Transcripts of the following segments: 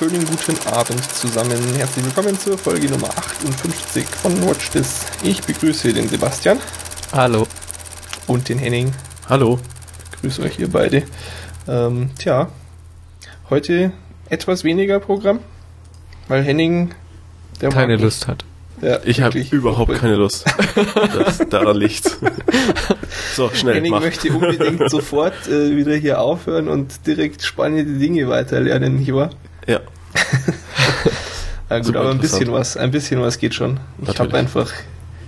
Wunderschönen guten Abend zusammen. Herzlich willkommen zur Folge Nummer 58 von Watch This. Ich begrüße den Sebastian. Hallo. Und den Henning. Hallo. Ich grüße euch ihr beide. Ähm, tja, heute etwas weniger Programm, weil Henning der keine Lust hat. Ja, ich habe überhaupt keine Lust. das, daran liegt. so, schnell. Henning mach. möchte unbedingt sofort äh, wieder hier aufhören und direkt spannende Dinge weiterlernen, nicht wahr? Ja. Na gut, Super aber ein bisschen was, ein bisschen was geht schon. Ich habe einfach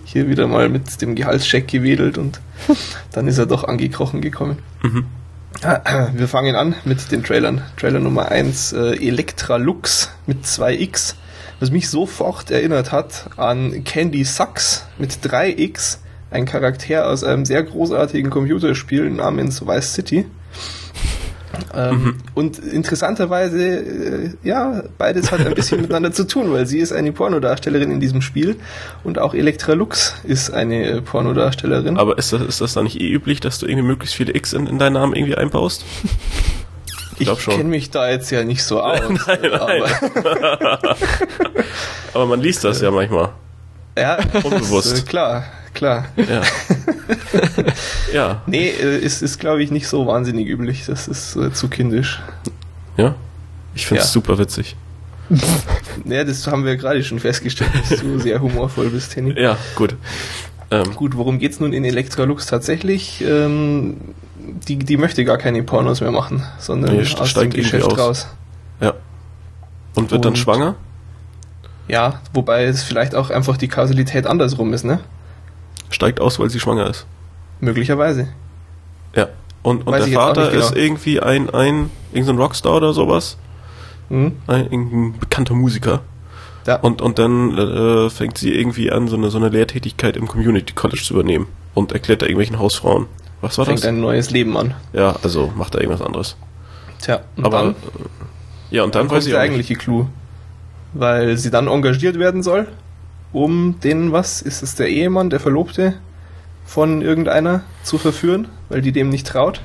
hier wieder mal mit dem Gehaltscheck gewedelt und dann ist er doch angekrochen gekommen. Mhm. Wir fangen an mit den Trailern. Trailer Nummer 1, äh, Elektra Lux mit 2x was mich sofort erinnert hat an Candy Sucks mit 3x, ein Charakter aus einem sehr großartigen Computerspiel namens Vice City. Ähm, mhm. Und interessanterweise, äh, ja, beides hat ein bisschen miteinander zu tun, weil sie ist eine Pornodarstellerin in diesem Spiel und auch Elektra Lux ist eine äh, Pornodarstellerin. Aber ist das, ist das da nicht eh üblich, dass du irgendwie möglichst viele X in, in deinen Namen irgendwie einbaust? Ich, ich kenne mich da jetzt ja nicht so aus. nein, nein. Aber, aber man liest das ja manchmal. Ja, unbewusst. Ist, äh, klar, klar. Ja. Ja. Nee, äh, ist, ist glaube ich, nicht so wahnsinnig üblich. Das ist äh, zu kindisch. Ja? Ich finde es ja. super witzig. ja, das haben wir gerade schon festgestellt, dass du sehr humorvoll bist, Henning. Ja, gut. Ähm. Gut, worum geht's nun in Electrolux tatsächlich? Ähm, die, die möchte gar keine Pornos mehr machen, sondern nee, aus dem Geschäft aus. raus. Ja. Und wird Und, dann schwanger? Ja, wobei es vielleicht auch einfach die Kausalität andersrum ist, ne? Steigt aus, weil sie schwanger ist. Möglicherweise. Ja. Und, und der Vater genau. ist irgendwie ein, ein, irgendein Rockstar oder sowas. Mhm. Ein, ein bekannter Musiker. Ja. Und, und dann äh, fängt sie irgendwie an, so eine, so eine Lehrtätigkeit im Community College zu übernehmen und erklärt da irgendwelchen Hausfrauen. Was war fängt das? Fängt ein neues Leben an. Ja, also macht er irgendwas anderes. Tja, und aber dann, ja, und dann, dann weiß ich der eigentliche Clou. Weil sie dann engagiert werden soll, um den, was, ist es der Ehemann, der Verlobte von irgendeiner zu verführen, weil die dem nicht traut.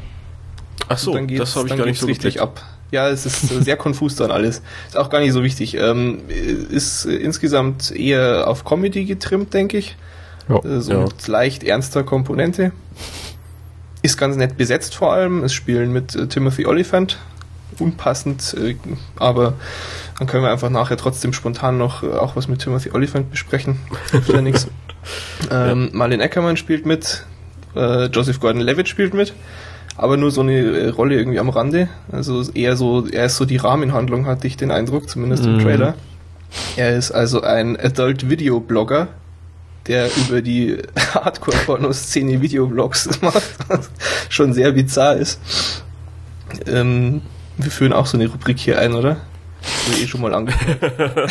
Ach so, das habe ich gar nicht so richtig ab. Ja, es ist sehr konfus dann alles. Ist auch gar nicht so wichtig. Ähm, ist insgesamt eher auf Comedy getrimmt, denke ich. Ja, äh, so ja. mit leicht ernster Komponente. Ist ganz nett besetzt vor allem. Es spielen mit äh, Timothy Oliphant. Unpassend, äh, aber dann können wir einfach nachher trotzdem spontan noch äh, auch was mit Timothy Oliphant besprechen. Ja nichts. Ähm, ja. Marlene Eckermann spielt mit. Äh, Joseph Gordon-Levitt spielt mit. Aber nur so eine äh, Rolle irgendwie am Rande. Also eher so, er ist so die Rahmenhandlung, hatte ich den Eindruck, zumindest mhm. im Trailer. Er ist also ein Adult-Video-Blogger, der über die Hardcore-Porno-Szene Videoblogs macht, was schon sehr bizarr ist. Ähm, wir führen auch so eine Rubrik hier ein, oder? eh schon mal angefangen.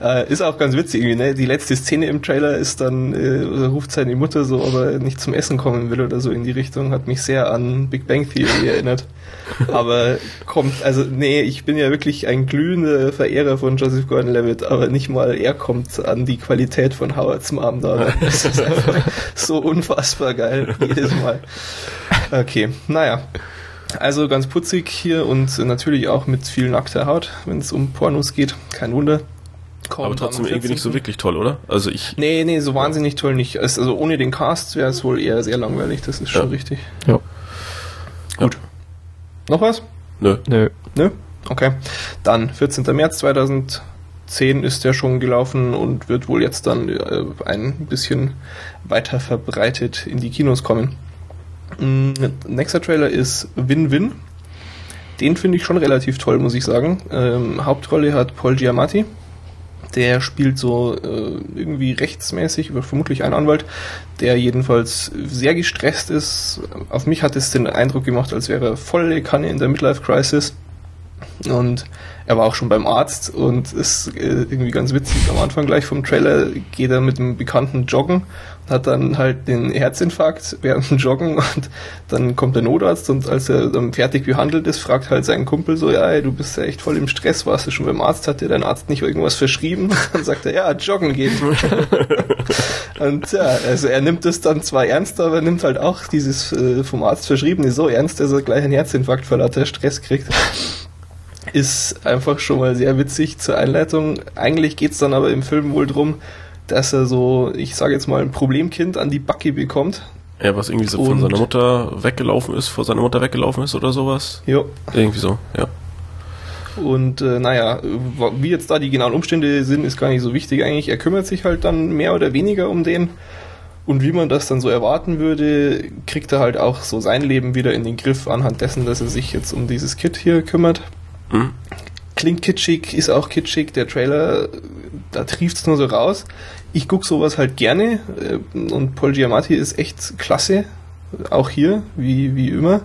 äh, ist auch ganz witzig, ne? Die letzte Szene im Trailer ist dann, äh, ruft seine Mutter so, ob er nicht zum Essen kommen will oder so in die Richtung, hat mich sehr an Big Bang Theory erinnert. aber kommt, also nee, ich bin ja wirklich ein glühender Verehrer von Joseph Gordon-Levitt, aber nicht mal er kommt an die Qualität von Howards Mom da. Das ist einfach so unfassbar geil, jedes Mal. Okay, naja. Also ganz putzig hier und natürlich auch mit viel nackter Haut, wenn es um Pornos geht. Kein Wunder. Kommt Aber trotzdem irgendwie nicht so wirklich toll, oder? Also ich. Nee, nee, so wahnsinnig toll nicht. Also ohne den Cast wäre es wohl eher sehr langweilig, das ist schon ja. richtig. Ja. Gut. Ja. Noch was? Nö. Nö. Nö? Okay. Dann 14. März 2010 ist der schon gelaufen und wird wohl jetzt dann äh, ein bisschen weiter verbreitet in die Kinos kommen. Mm, nächster Trailer ist Win-Win. Den finde ich schon relativ toll, muss ich sagen. Ähm, Hauptrolle hat Paul Giamatti. Der spielt so äh, irgendwie rechtsmäßig, vermutlich ein Anwalt, der jedenfalls sehr gestresst ist. Auf mich hat es den Eindruck gemacht, als wäre er volle Kanne in der Midlife Crisis. Und er war auch schon beim Arzt und ist äh, irgendwie ganz witzig. Am Anfang gleich vom Trailer geht er mit einem Bekannten joggen hat dann halt den Herzinfarkt während dem Joggen und dann kommt der Notarzt und als er dann fertig behandelt ist, fragt halt seinen Kumpel so, ja, ey, du bist ja echt voll im Stress, warst du schon beim Arzt, hat dir dein Arzt nicht irgendwas verschrieben? Dann sagt er, ja, joggen geht. und ja, also er nimmt es dann zwar ernst, aber er nimmt halt auch dieses äh, vom Arzt verschriebene so ernst, dass er gleich einen Herzinfarkt vor lauter Stress kriegt. Ist einfach schon mal sehr witzig zur Einleitung. Eigentlich geht es dann aber im Film wohl drum, dass er so, ich sage jetzt mal, ein Problemkind an die Backe bekommt. Ja, was irgendwie so von seiner Mutter weggelaufen ist, vor seiner Mutter weggelaufen ist oder sowas. Ja. Irgendwie so, ja. Und äh, naja, wie jetzt da die genauen Umstände sind, ist gar nicht so wichtig eigentlich. Er kümmert sich halt dann mehr oder weniger um den. Und wie man das dann so erwarten würde, kriegt er halt auch so sein Leben wieder in den Griff anhand dessen, dass er sich jetzt um dieses Kit hier kümmert. Mhm. Klingt kitschig, ist auch kitschig. Der Trailer, da trieft es nur so raus. Ich gucke sowas halt gerne äh, und Paul Giamatti ist echt klasse. Auch hier, wie, wie immer.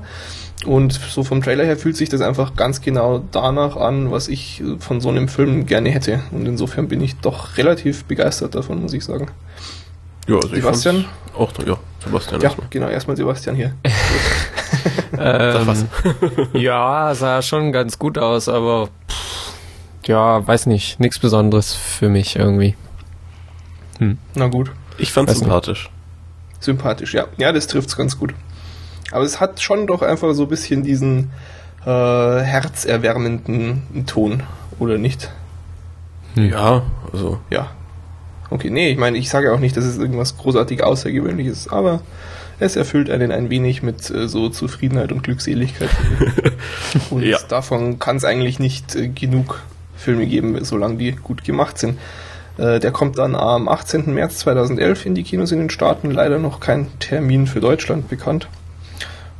Und so vom Trailer her fühlt sich das einfach ganz genau danach an, was ich von so einem Film gerne hätte. Und insofern bin ich doch relativ begeistert davon, muss ich sagen. Ja, also Sebastian? Auch, ja, Sebastian. Ja, erstmal. genau, erstmal Sebastian hier. ähm, ja, sah schon ganz gut aus, aber pff, ja, weiß nicht, nichts Besonderes für mich irgendwie. Hm. Na gut. Ich fand's sympathisch. Nicht. Sympathisch, ja. Ja, das trifft's ganz gut. Aber es hat schon doch einfach so ein bisschen diesen äh, herzerwärmenden Ton, oder nicht? Ja, also. Ja, Okay, nee, ich meine, ich sage auch nicht, dass es irgendwas großartig Außergewöhnliches ist, aber es erfüllt einen ein wenig mit äh, so Zufriedenheit und Glückseligkeit. und ja. davon kann es eigentlich nicht äh, genug Filme geben, solange die gut gemacht sind. Äh, der kommt dann am 18. März 2011 in die Kinos in den Staaten, leider noch kein Termin für Deutschland bekannt.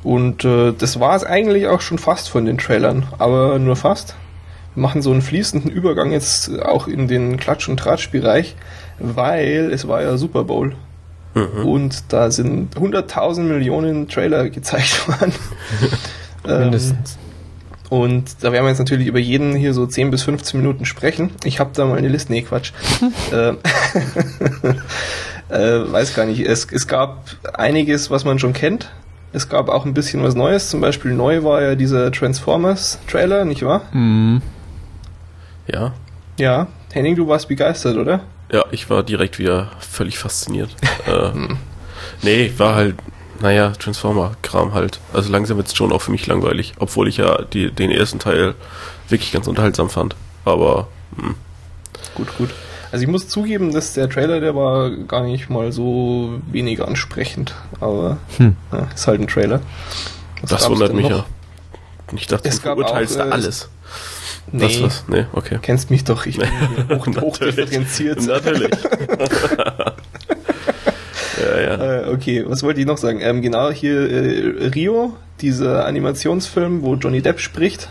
Und äh, das war es eigentlich auch schon fast von den Trailern, aber nur fast. Wir machen so einen fließenden Übergang jetzt auch in den Klatsch- und Tratsch-Bereich weil es war ja Super Bowl. Mhm. Und da sind 100.000 Millionen Trailer gezeigt worden. Mindestens. Ähm, und da werden wir jetzt natürlich über jeden hier so 10 bis 15 Minuten sprechen. Ich habe da mal eine Liste. Nee, Quatsch. äh, äh, weiß gar nicht. Es, es gab einiges, was man schon kennt. Es gab auch ein bisschen was Neues. Zum Beispiel neu war ja dieser Transformers-Trailer, nicht wahr? Mhm. Ja. Ja. Henning, du warst begeistert, oder? Ja, ich war direkt wieder völlig fasziniert. äh, nee, war halt, naja, Transformer-Kram halt. Also langsam wird es schon auch für mich langweilig, obwohl ich ja die, den ersten Teil wirklich ganz unterhaltsam fand. Aber mh. Hm. gut, gut. Also ich muss zugeben, dass der Trailer, der war gar nicht mal so wenig ansprechend, aber hm. ja, ist halt ein Trailer. Was das wundert mich noch? ja. Ich dachte, es du verurteilst da äh, alles. Nee. Das was? Nee, okay. Kennst mich doch, ich bin hoch, hoch differenziert. Natürlich. ja, ja. Äh, okay, was wollte ich noch sagen? Ähm, genau, hier äh, Rio, dieser Animationsfilm, wo Johnny Depp spricht.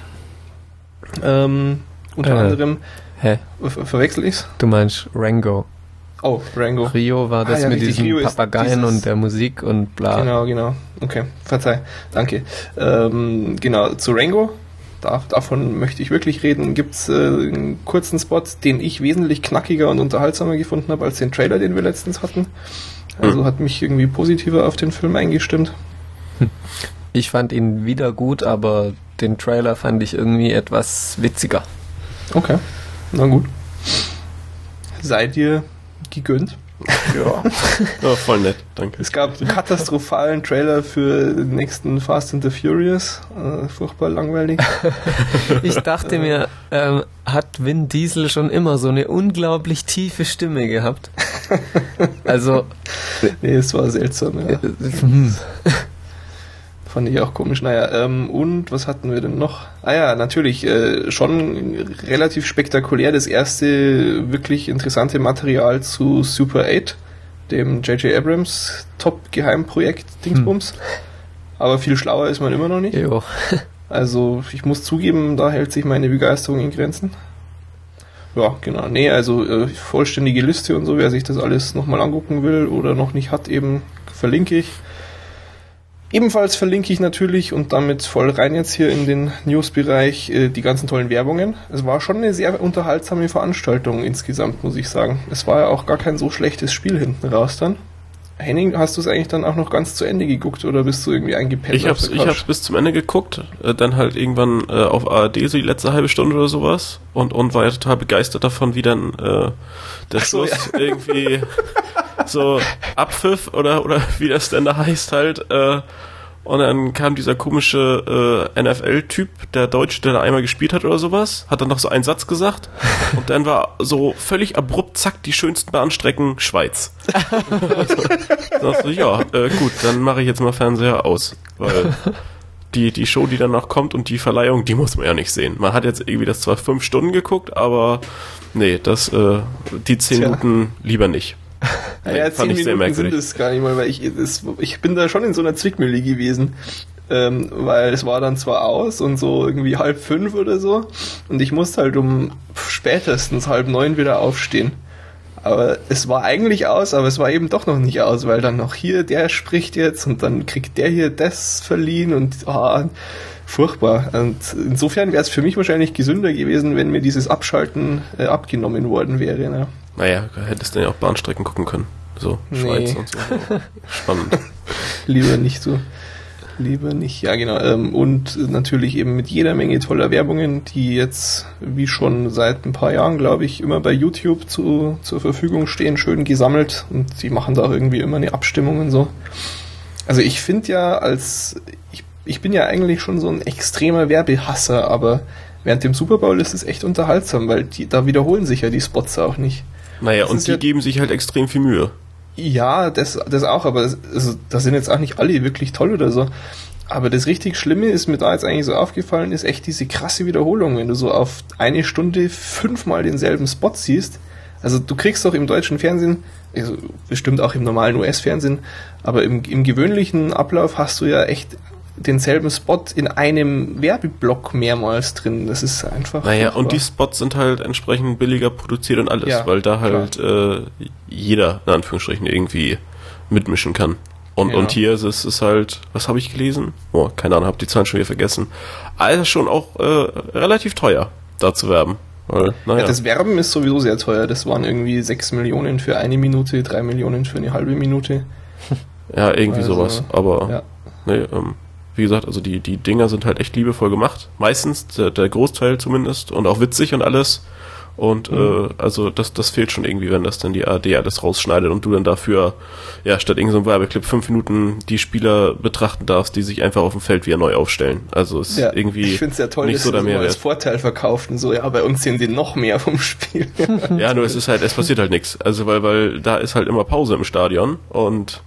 Ähm, unter äh, anderem. Hä? Ver verwechsel ich's? Du meinst Rango. Oh, Rango. Rio war das ah, ja, mit diesen Rio Papageien und der Musik und bla. Genau, genau. Okay, verzeih. Danke. Ähm, genau, zu Rango da, davon möchte ich wirklich reden, gibt es äh, einen kurzen Spot, den ich wesentlich knackiger und unterhaltsamer gefunden habe als den Trailer, den wir letztens hatten. Also hm. hat mich irgendwie positiver auf den Film eingestimmt. Ich fand ihn wieder gut, aber den Trailer fand ich irgendwie etwas witziger. Okay, na gut. Sei dir gegönnt. Ja. ja, voll nett, danke. Es gab einen katastrophalen Trailer für den nächsten Fast and the Furious. Äh, furchtbar langweilig. Ich dachte mir, ähm, hat Vin Diesel schon immer so eine unglaublich tiefe Stimme gehabt? Also. Nee, es war seltsam, ja. Fand ich auch komisch. Naja, ähm, und was hatten wir denn noch? Ah ja, natürlich, äh, schon relativ spektakulär das erste wirklich interessante Material zu Super 8, dem J.J. Abrams Top-Geheimprojekt Dingsbums. Hm. Aber viel schlauer ist man immer noch nicht. Jo. also ich muss zugeben, da hält sich meine Begeisterung in Grenzen. Ja, genau. Nee, also äh, vollständige Liste und so, wer sich das alles nochmal angucken will oder noch nicht hat, eben verlinke ich. Ebenfalls verlinke ich natürlich und damit voll rein jetzt hier in den News-Bereich äh, die ganzen tollen Werbungen. Es war schon eine sehr unterhaltsame Veranstaltung insgesamt, muss ich sagen. Es war ja auch gar kein so schlechtes Spiel hinten raus dann. Henning, hast du es eigentlich dann auch noch ganz zu Ende geguckt oder bist du irgendwie eingepennt? Ich hab's, ich hab's bis zum Ende geguckt, äh, dann halt irgendwann äh, auf ARD so die letzte halbe Stunde oder sowas und, und war ja total begeistert davon, wie dann äh, der so, Schluss ja. irgendwie so Abpfiff oder, oder wie das denn da heißt halt, äh, Und dann kam dieser komische äh, NFL-Typ, der Deutsche, der da einmal gespielt hat oder sowas, hat dann noch so einen Satz gesagt. Und dann war so völlig abrupt, zack, die schönsten Bahnstrecken Schweiz. dachte ich, ja, äh, gut, dann mache ich jetzt mal Fernseher aus. Weil die, die Show, die danach kommt und die Verleihung, die muss man ja nicht sehen. Man hat jetzt irgendwie das zwar fünf Stunden geguckt, aber nee, das, äh, die zehn Tja. Minuten lieber nicht. Naja, fand zehn ich sehr Minuten merkwürdig. sind es gar nicht mal, weil ich, das, ich bin da schon in so einer Zwickmühle gewesen. Ähm, weil es war dann zwar aus und so irgendwie halb fünf oder so und ich musste halt um spätestens halb neun wieder aufstehen. Aber es war eigentlich aus, aber es war eben doch noch nicht aus, weil dann noch hier der spricht jetzt und dann kriegt der hier das verliehen und ah, furchtbar. Und insofern wäre es für mich wahrscheinlich gesünder gewesen, wenn mir dieses Abschalten äh, abgenommen worden wäre. Ne? Naja, hättest du ja auch Bahnstrecken gucken können. So, Schweiz nee. und so. Spannend. Lieber nicht so. Lieber nicht, ja genau. Ähm, und natürlich eben mit jeder Menge toller Werbungen, die jetzt, wie schon seit ein paar Jahren, glaube ich, immer bei YouTube zu, zur Verfügung stehen, schön gesammelt. Und die machen da irgendwie immer eine Abstimmung und so. Also ich finde ja als, ich, ich bin ja eigentlich schon so ein extremer Werbehasser, aber während dem Super Bowl ist es echt unterhaltsam, weil die, da wiederholen sich ja die Spots auch nicht. Naja, das und die ja, geben sich halt extrem viel Mühe. Ja, das, das auch, aber das, also, das sind jetzt auch nicht alle wirklich toll oder so. Aber das richtig Schlimme ist mir da jetzt eigentlich so aufgefallen, ist echt diese krasse Wiederholung, wenn du so auf eine Stunde fünfmal denselben Spot siehst. Also du kriegst doch im deutschen Fernsehen, also bestimmt auch im normalen US-Fernsehen, aber im, im gewöhnlichen Ablauf hast du ja echt denselben Spot in einem Werbeblock mehrmals drin. Das ist einfach. Naja, furchtbar. und die Spots sind halt entsprechend billiger produziert und alles, ja, weil da halt äh, jeder, in Anführungsstrichen, irgendwie mitmischen kann. Und, ja. und hier ist es ist halt, was habe ich gelesen? Oh, keine Ahnung, habe die Zahlen schon wieder vergessen. Also schon auch äh, relativ teuer, da zu werben. Weil, naja. ja, das Werben ist sowieso sehr teuer. Das waren irgendwie 6 Millionen für eine Minute, 3 Millionen für eine halbe Minute. Ja, irgendwie also, sowas. Aber ja. nee, ähm, wie gesagt, also die, die Dinger sind halt echt liebevoll gemacht. Meistens, der, der Großteil zumindest. Und auch witzig und alles. Und mhm. äh, also das, das fehlt schon irgendwie, wenn das dann die AD alles rausschneidet und du dann dafür, ja, statt irgendeinem so Werbeclip fünf Minuten die Spieler betrachten darfst, die sich einfach auf dem Feld wieder neu aufstellen. Also ist ja, irgendwie ich find's ja toll, nicht dass so der Mehrwert. als Vorteil verkauft und so, ja, bei uns sehen sie noch mehr vom Spiel. ja, nur es ist halt, es passiert halt nichts. Also weil, weil da ist halt immer Pause im Stadion und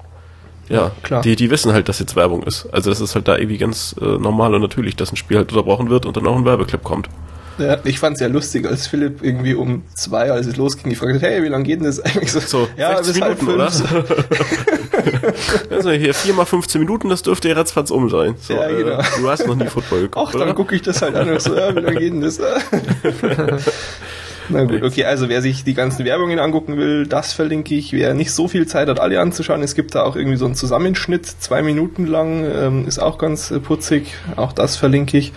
ja, klar. Die, die wissen halt, dass jetzt Werbung ist. Also das ist halt da irgendwie ganz äh, normal und natürlich, dass ein Spiel halt unterbrochen wird und dann auch ein Werbeclip kommt. Ja, ich fand's ja lustig, als Philipp irgendwie um zwei, als es losging, gefragt hat, hey, wie lange geht denn das eigentlich so? so ja, bis Minuten, halb fünf. Oder? also hier vier mal 15 Minuten, das dürfte ja ratzfatz um sein. So, ja, genau. Äh, du hast noch nie Football geguckt, Ach, dann gucke ich das halt an und so, ja, wie lange geht denn das? Na gut, okay, also wer sich die ganzen Werbungen angucken will, das verlinke ich. Wer nicht so viel Zeit hat, alle anzuschauen, es gibt da auch irgendwie so einen Zusammenschnitt, zwei Minuten lang, ähm, ist auch ganz äh, putzig, auch das verlinke ich.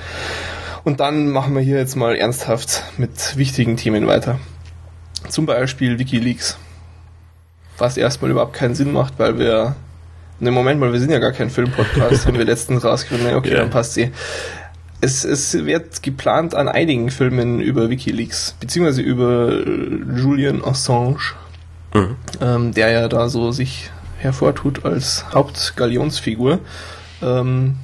Und dann machen wir hier jetzt mal ernsthaft mit wichtigen Themen weiter. Zum Beispiel Wikileaks. Was erstmal überhaupt keinen Sinn macht, weil wir Ne, Moment mal, wir sind ja gar kein Filmpodcast, haben wir letztens rausgefunden. Okay, yeah. dann passt sie es, es wird geplant an einigen Filmen über Wikileaks, beziehungsweise über äh, Julian Assange, mhm. ähm, der ja da so sich hervortut als Hauptgalionsfigur. Ähm,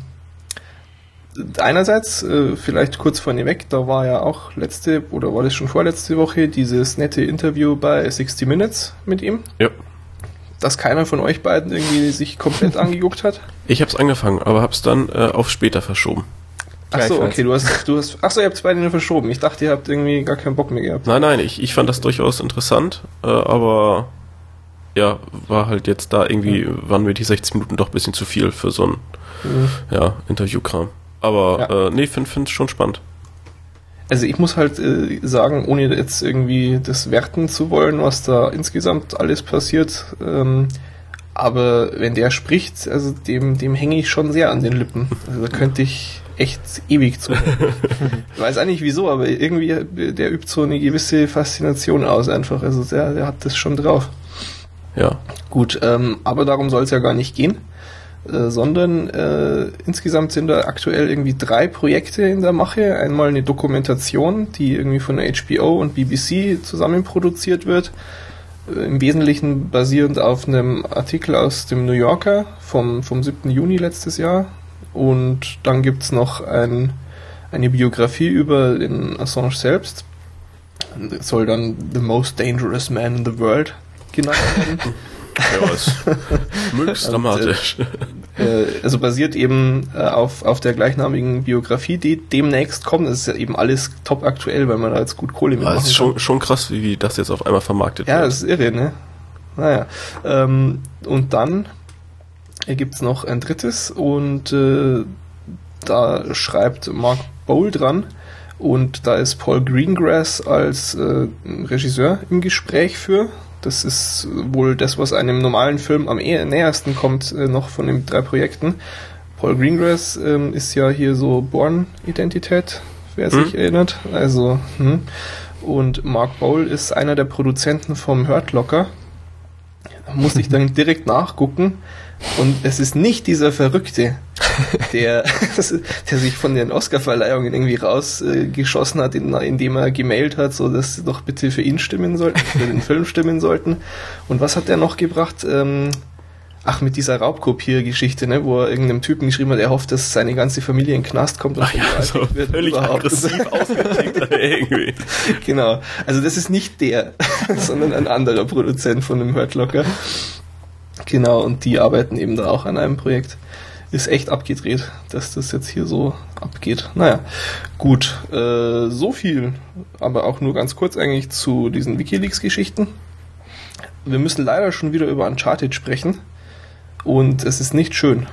einerseits, äh, vielleicht kurz vorneweg, da war ja auch letzte, oder war das schon vorletzte Woche, dieses nette Interview bei 60 Minutes mit ihm. Ja. Dass keiner von euch beiden irgendwie sich komplett angeguckt hat. Ich hab's angefangen, aber hab's dann äh, auf später verschoben. Achso, okay, du hast, du hast, achso, ihr habt es beide nur verschoben. Ich dachte, ihr habt irgendwie gar keinen Bock mehr gehabt. Nein, nein, ich, ich fand das durchaus interessant, äh, aber ja, war halt jetzt da irgendwie, waren mir die 60 Minuten doch ein bisschen zu viel für so ein mhm. ja, Interviewkram. Aber ja. äh, nee, finde find schon spannend. Also ich muss halt äh, sagen, ohne jetzt irgendwie das werten zu wollen, was da insgesamt alles passiert, ähm, aber wenn der spricht, also dem, dem hänge ich schon sehr an den Lippen. Also da könnte ich echt ewig zu. ich weiß auch nicht wieso, aber irgendwie, der übt so eine gewisse Faszination aus einfach. Also der, der hat das schon drauf. Ja. Gut, ähm, aber darum soll es ja gar nicht gehen. Äh, sondern äh, insgesamt sind da aktuell irgendwie drei Projekte in der Mache. Einmal eine Dokumentation, die irgendwie von HBO und BBC zusammen produziert wird. Äh, Im Wesentlichen basierend auf einem Artikel aus dem New Yorker vom, vom 7. Juni letztes Jahr Und dann gibt es noch ein, eine Biografie über den Assange selbst. Soll dann The Most Dangerous Man in the World genannt werden. ja, ist möglichst dramatisch. Äh, also basiert eben äh, auf, auf der gleichnamigen Biografie, die demnächst kommt. Das ist ja eben alles top aktuell, weil man da jetzt gut Kohle mitmachen Das ist schon, schon krass, wie, wie das jetzt auf einmal vermarktet ja, wird. Ja, das ist irre, ne? Naja. Ähm, und dann gibt es noch ein drittes und äh, da schreibt Mark Bowl dran und da ist Paul Greengrass als äh, Regisseur im Gespräch für. Das ist wohl das, was einem normalen Film am eher nähersten kommt, äh, noch von den drei Projekten. Paul Greengrass ähm, ist ja hier so Born-Identität, wer hm. sich erinnert. Also, hm. Und Mark Bowl ist einer der Produzenten vom Hurt Locker. Da muss ich dann direkt nachgucken. Und es ist nicht dieser Verrückte, der, der sich von den Oscar-Verleihungen irgendwie rausgeschossen hat, indem er gemailt hat, so dass sie doch bitte für ihn stimmen sollten, für den Film stimmen sollten. Und was hat er noch gebracht? Ähm, ach, mit dieser Raubkopiergeschichte, ne, wo er irgendeinem Typen geschrieben hat, er hofft, dass seine ganze Familie in den Knast kommt und ach ja, so wird völlig überhaupt. aggressiv irgendwie. Genau. Also das ist nicht der, sondern ein anderer Produzent von dem Hurtlocker. Genau, und die arbeiten eben da auch an einem Projekt. Ist echt abgedreht, dass das jetzt hier so abgeht. Naja, gut. Äh, so viel, aber auch nur ganz kurz eigentlich zu diesen Wikileaks-Geschichten. Wir müssen leider schon wieder über Uncharted sprechen. Und es ist nicht schön.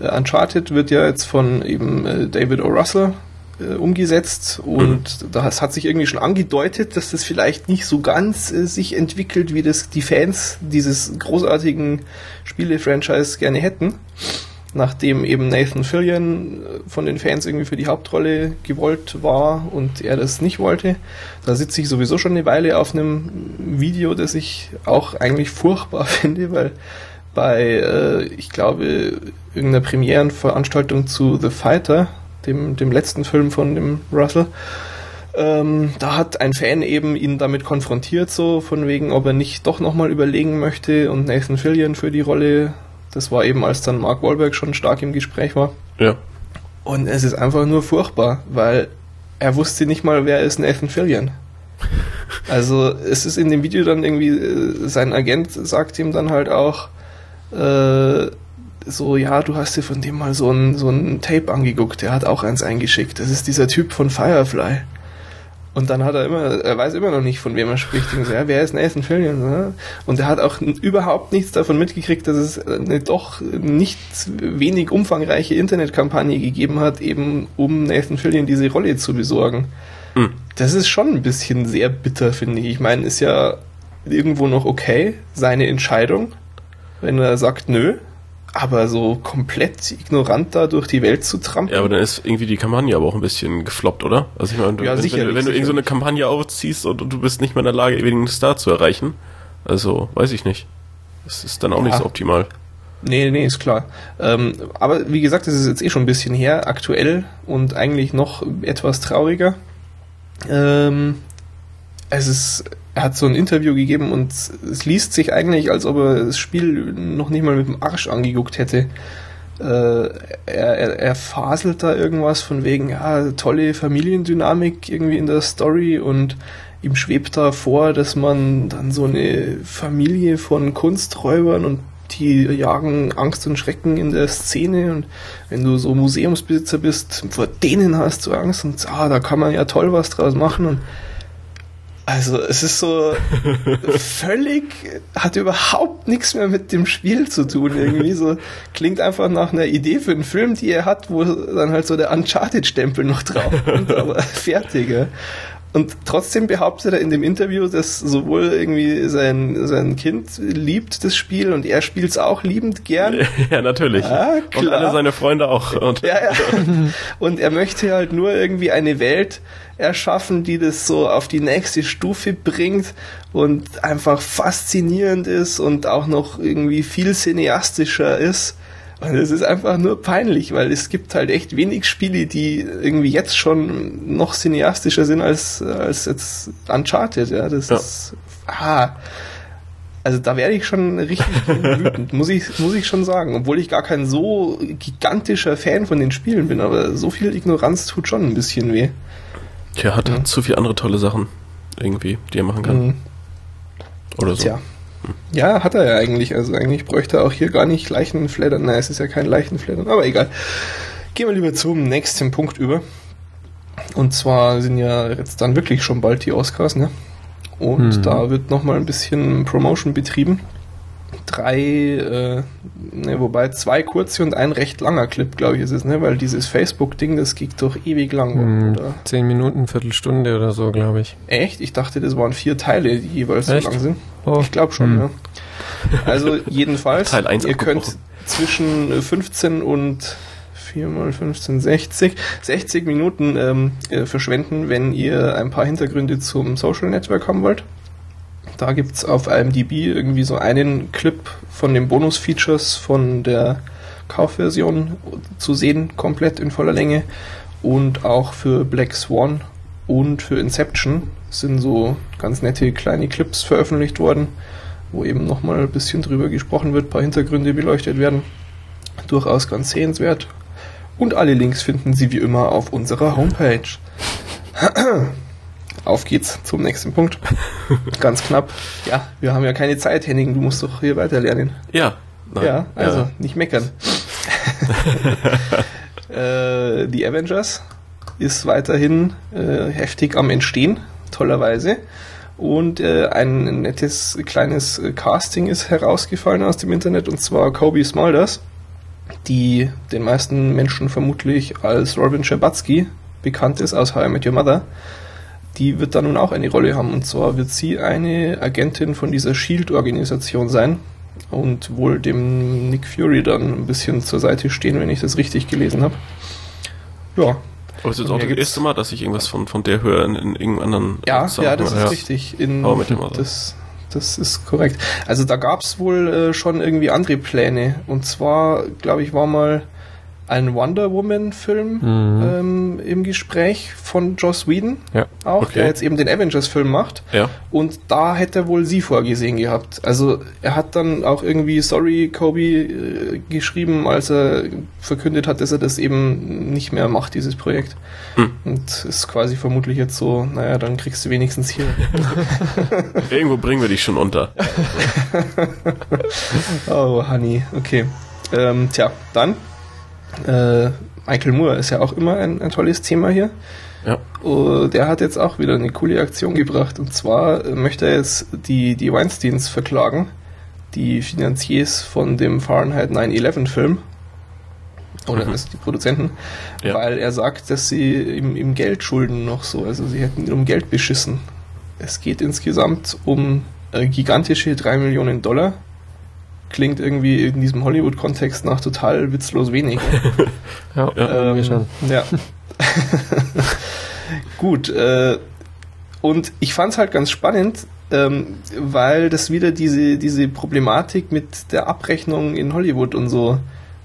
Äh, Uncharted wird ja jetzt von eben äh, David O. Russell äh, umgesetzt und mhm. das hat sich irgendwie schon angedeutet, dass das vielleicht nicht so ganz äh, sich entwickelt, wie das die Fans dieses großartigen Spiele-Franchise gerne hätten. Nachdem eben Nathan Fillion äh, von den Fans irgendwie für die Hauptrolle gewollt war und er das nicht wollte. Da sitze ich sowieso schon eine Weile auf einem Video, das ich auch eigentlich furchtbar finde, weil bei, äh, ich glaube, irgendeiner Premierenveranstaltung zu The Fighter dem, dem letzten Film von dem Russell. Ähm, da hat ein Fan eben ihn damit konfrontiert, so von wegen, ob er nicht doch nochmal überlegen möchte und Nathan Fillion für die Rolle. Das war eben, als dann Mark Wahlberg schon stark im Gespräch war. Ja. Und es ist einfach nur furchtbar, weil er wusste nicht mal, wer ist Nathan Fillion. Also es ist in dem Video dann irgendwie, äh, sein Agent sagt ihm dann halt auch, äh, so, ja, du hast dir von dem mal so ein, so ein Tape angeguckt, der hat auch eins eingeschickt. Das ist dieser Typ von Firefly. Und dann hat er immer, er weiß immer noch nicht, von wem er spricht. Und so, ja, wer ist Nathan Fillion? Ne? Und er hat auch überhaupt nichts davon mitgekriegt, dass es eine doch nicht wenig umfangreiche Internetkampagne gegeben hat, eben um Nathan Fillion diese Rolle zu besorgen. Mhm. Das ist schon ein bisschen sehr bitter, finde ich. Ich meine, ist ja irgendwo noch okay, seine Entscheidung, wenn er sagt, nö, aber so komplett ignorant da durch die Welt zu trampeln. Ja, aber dann ist irgendwie die Kampagne aber auch ein bisschen gefloppt, oder? Also ich meine, du, ja, wenn, wenn, wenn du irgend so eine Kampagne aufziehst und, und, du bist nicht mehr in der Lage, einen Star zu erreichen, also weiß ich nicht. Das ist dann auch ja. nicht so optimal. Nee, nee, ist klar. Ähm, aber wie gesagt, das ist jetzt eh schon ein bisschen her, aktuell und eigentlich noch etwas trauriger. Ähm, es ist er hat so ein Interview gegeben und es liest sich eigentlich, als ob er das Spiel noch nicht mal mit dem Arsch angeguckt hätte. Äh, er, er, er faselt da irgendwas von wegen, ja, tolle Familiendynamik irgendwie in der Story und ihm schwebt da vor, dass man dann so eine Familie von Kunsträubern und die jagen Angst und Schrecken in der Szene und wenn du so Museumsbesitzer bist, vor denen hast du Angst und ah, da kann man ja toll was draus machen und also es ist so völlig, hat überhaupt nichts mehr mit dem Spiel zu tun. Irgendwie so klingt einfach nach einer Idee für einen Film, die er hat, wo dann halt so der Uncharted-Stempel noch drauf kommt, aber fertig. Und trotzdem behauptet er in dem Interview, dass sowohl irgendwie sein, sein Kind liebt das Spiel und er spielt es auch liebend gern. Ja, natürlich. Ja, und alle seine Freunde auch. Und ja, ja. Und er möchte halt nur irgendwie eine Welt, erschaffen, die das so auf die nächste Stufe bringt und einfach faszinierend ist und auch noch irgendwie viel cineastischer ist. Und es ist einfach nur peinlich, weil es gibt halt echt wenig Spiele, die irgendwie jetzt schon noch cineastischer sind als, als jetzt Uncharted, ja. Das ja. ist, ah. Also da werde ich schon richtig wütend, muss ich, muss ich schon sagen. Obwohl ich gar kein so gigantischer Fan von den Spielen bin, aber so viel Ignoranz tut schon ein bisschen weh. Tja, hat, hat zu viele andere tolle Sachen irgendwie, die er machen kann. Mhm. Oder so. Tja. Ja, hat er ja eigentlich. Also eigentlich bräuchte er auch hier gar nicht Leichenfleddern. Nein, es ist ja kein Leichenfleddern, aber egal. Gehen wir lieber zum nächsten Punkt über. Und zwar sind ja jetzt dann wirklich schon bald die Oscars, ne? Und hm. da wird nochmal ein bisschen Promotion betrieben. Drei, äh, ne, wobei zwei kurze und ein recht langer Clip, glaube ich, ist es, ne? Weil dieses Facebook-Ding, das geht doch ewig lang. Hm, oder? Zehn Minuten, Viertelstunde oder so, glaube ich. Echt? Ich dachte, das waren vier Teile, die jeweils Echt? so lang sind. Oh. Ich glaube schon, hm. ja. Also jedenfalls, Teil 1 ihr könnt zwischen 15 und 4 mal 15, 60. 60 Minuten ähm, äh, verschwenden, wenn ihr ein paar Hintergründe zum Social Network haben wollt. Da gibt es auf IMDb irgendwie so einen Clip von den Bonus-Features von der Kaufversion zu sehen, komplett in voller Länge. Und auch für Black Swan und für Inception sind so ganz nette kleine Clips veröffentlicht worden, wo eben nochmal ein bisschen drüber gesprochen wird, ein paar Hintergründe beleuchtet werden. Durchaus ganz sehenswert. Und alle Links finden Sie wie immer auf unserer Homepage. Auf geht's zum nächsten Punkt. Ganz knapp. Ja, wir haben ja keine Zeit, Henning. Du musst doch hier weiterlernen. Ja. Nein, ja, also ja. nicht meckern. äh, die Avengers ist weiterhin äh, heftig am Entstehen, tollerweise. Und äh, ein nettes kleines Casting ist herausgefallen aus dem Internet, und zwar Kobe Smulders die den meisten Menschen vermutlich als Robin Scherbatsky bekannt ist aus How I Met Your Mother, die wird da nun auch eine Rolle haben. Und zwar wird sie eine Agentin von dieser Shield-Organisation sein und wohl dem Nick Fury dann ein bisschen zur Seite stehen, wenn ich das richtig gelesen habe. Ja. Aber es ist auch das erste Mal, dass ich irgendwas von, von der höre in, in irgendeinem anderen Ja, ja, das ist ja. richtig. In, Your Mother. Das, das ist korrekt. Also da gab es wohl äh, schon irgendwie andere Pläne. Und zwar, glaube ich, war mal ein Wonder Woman-Film mhm. ähm, im Gespräch von Joss Whedon, ja. auch, okay. der jetzt eben den Avengers-Film macht. Ja. Und da hätte er wohl sie vorgesehen gehabt. Also er hat dann auch irgendwie Sorry Kobe äh, geschrieben, als er verkündet hat, dass er das eben nicht mehr macht, dieses Projekt. Mhm. Und ist quasi vermutlich jetzt so, naja, dann kriegst du wenigstens hier. Irgendwo bringen wir dich schon unter. oh, Honey, okay. Ähm, tja, dann äh, Michael Moore ist ja auch immer ein, ein tolles Thema hier. Ja. Uh, der hat jetzt auch wieder eine coole Aktion gebracht. Und zwar möchte er jetzt die, die Weinsteins verklagen, die Finanziers von dem Fahrenheit 9-11-Film. Oder mhm. also die Produzenten, ja. weil er sagt, dass sie ihm, ihm Geld schulden noch so. Also sie hätten ihn um Geld beschissen. Es geht insgesamt um äh, gigantische 3 Millionen Dollar klingt irgendwie in diesem Hollywood-Kontext nach total witzlos wenig. ja, ja, ähm, schon. ja. Gut, äh, und ich fand es halt ganz spannend, ähm, weil das wieder diese, diese Problematik mit der Abrechnung in Hollywood und so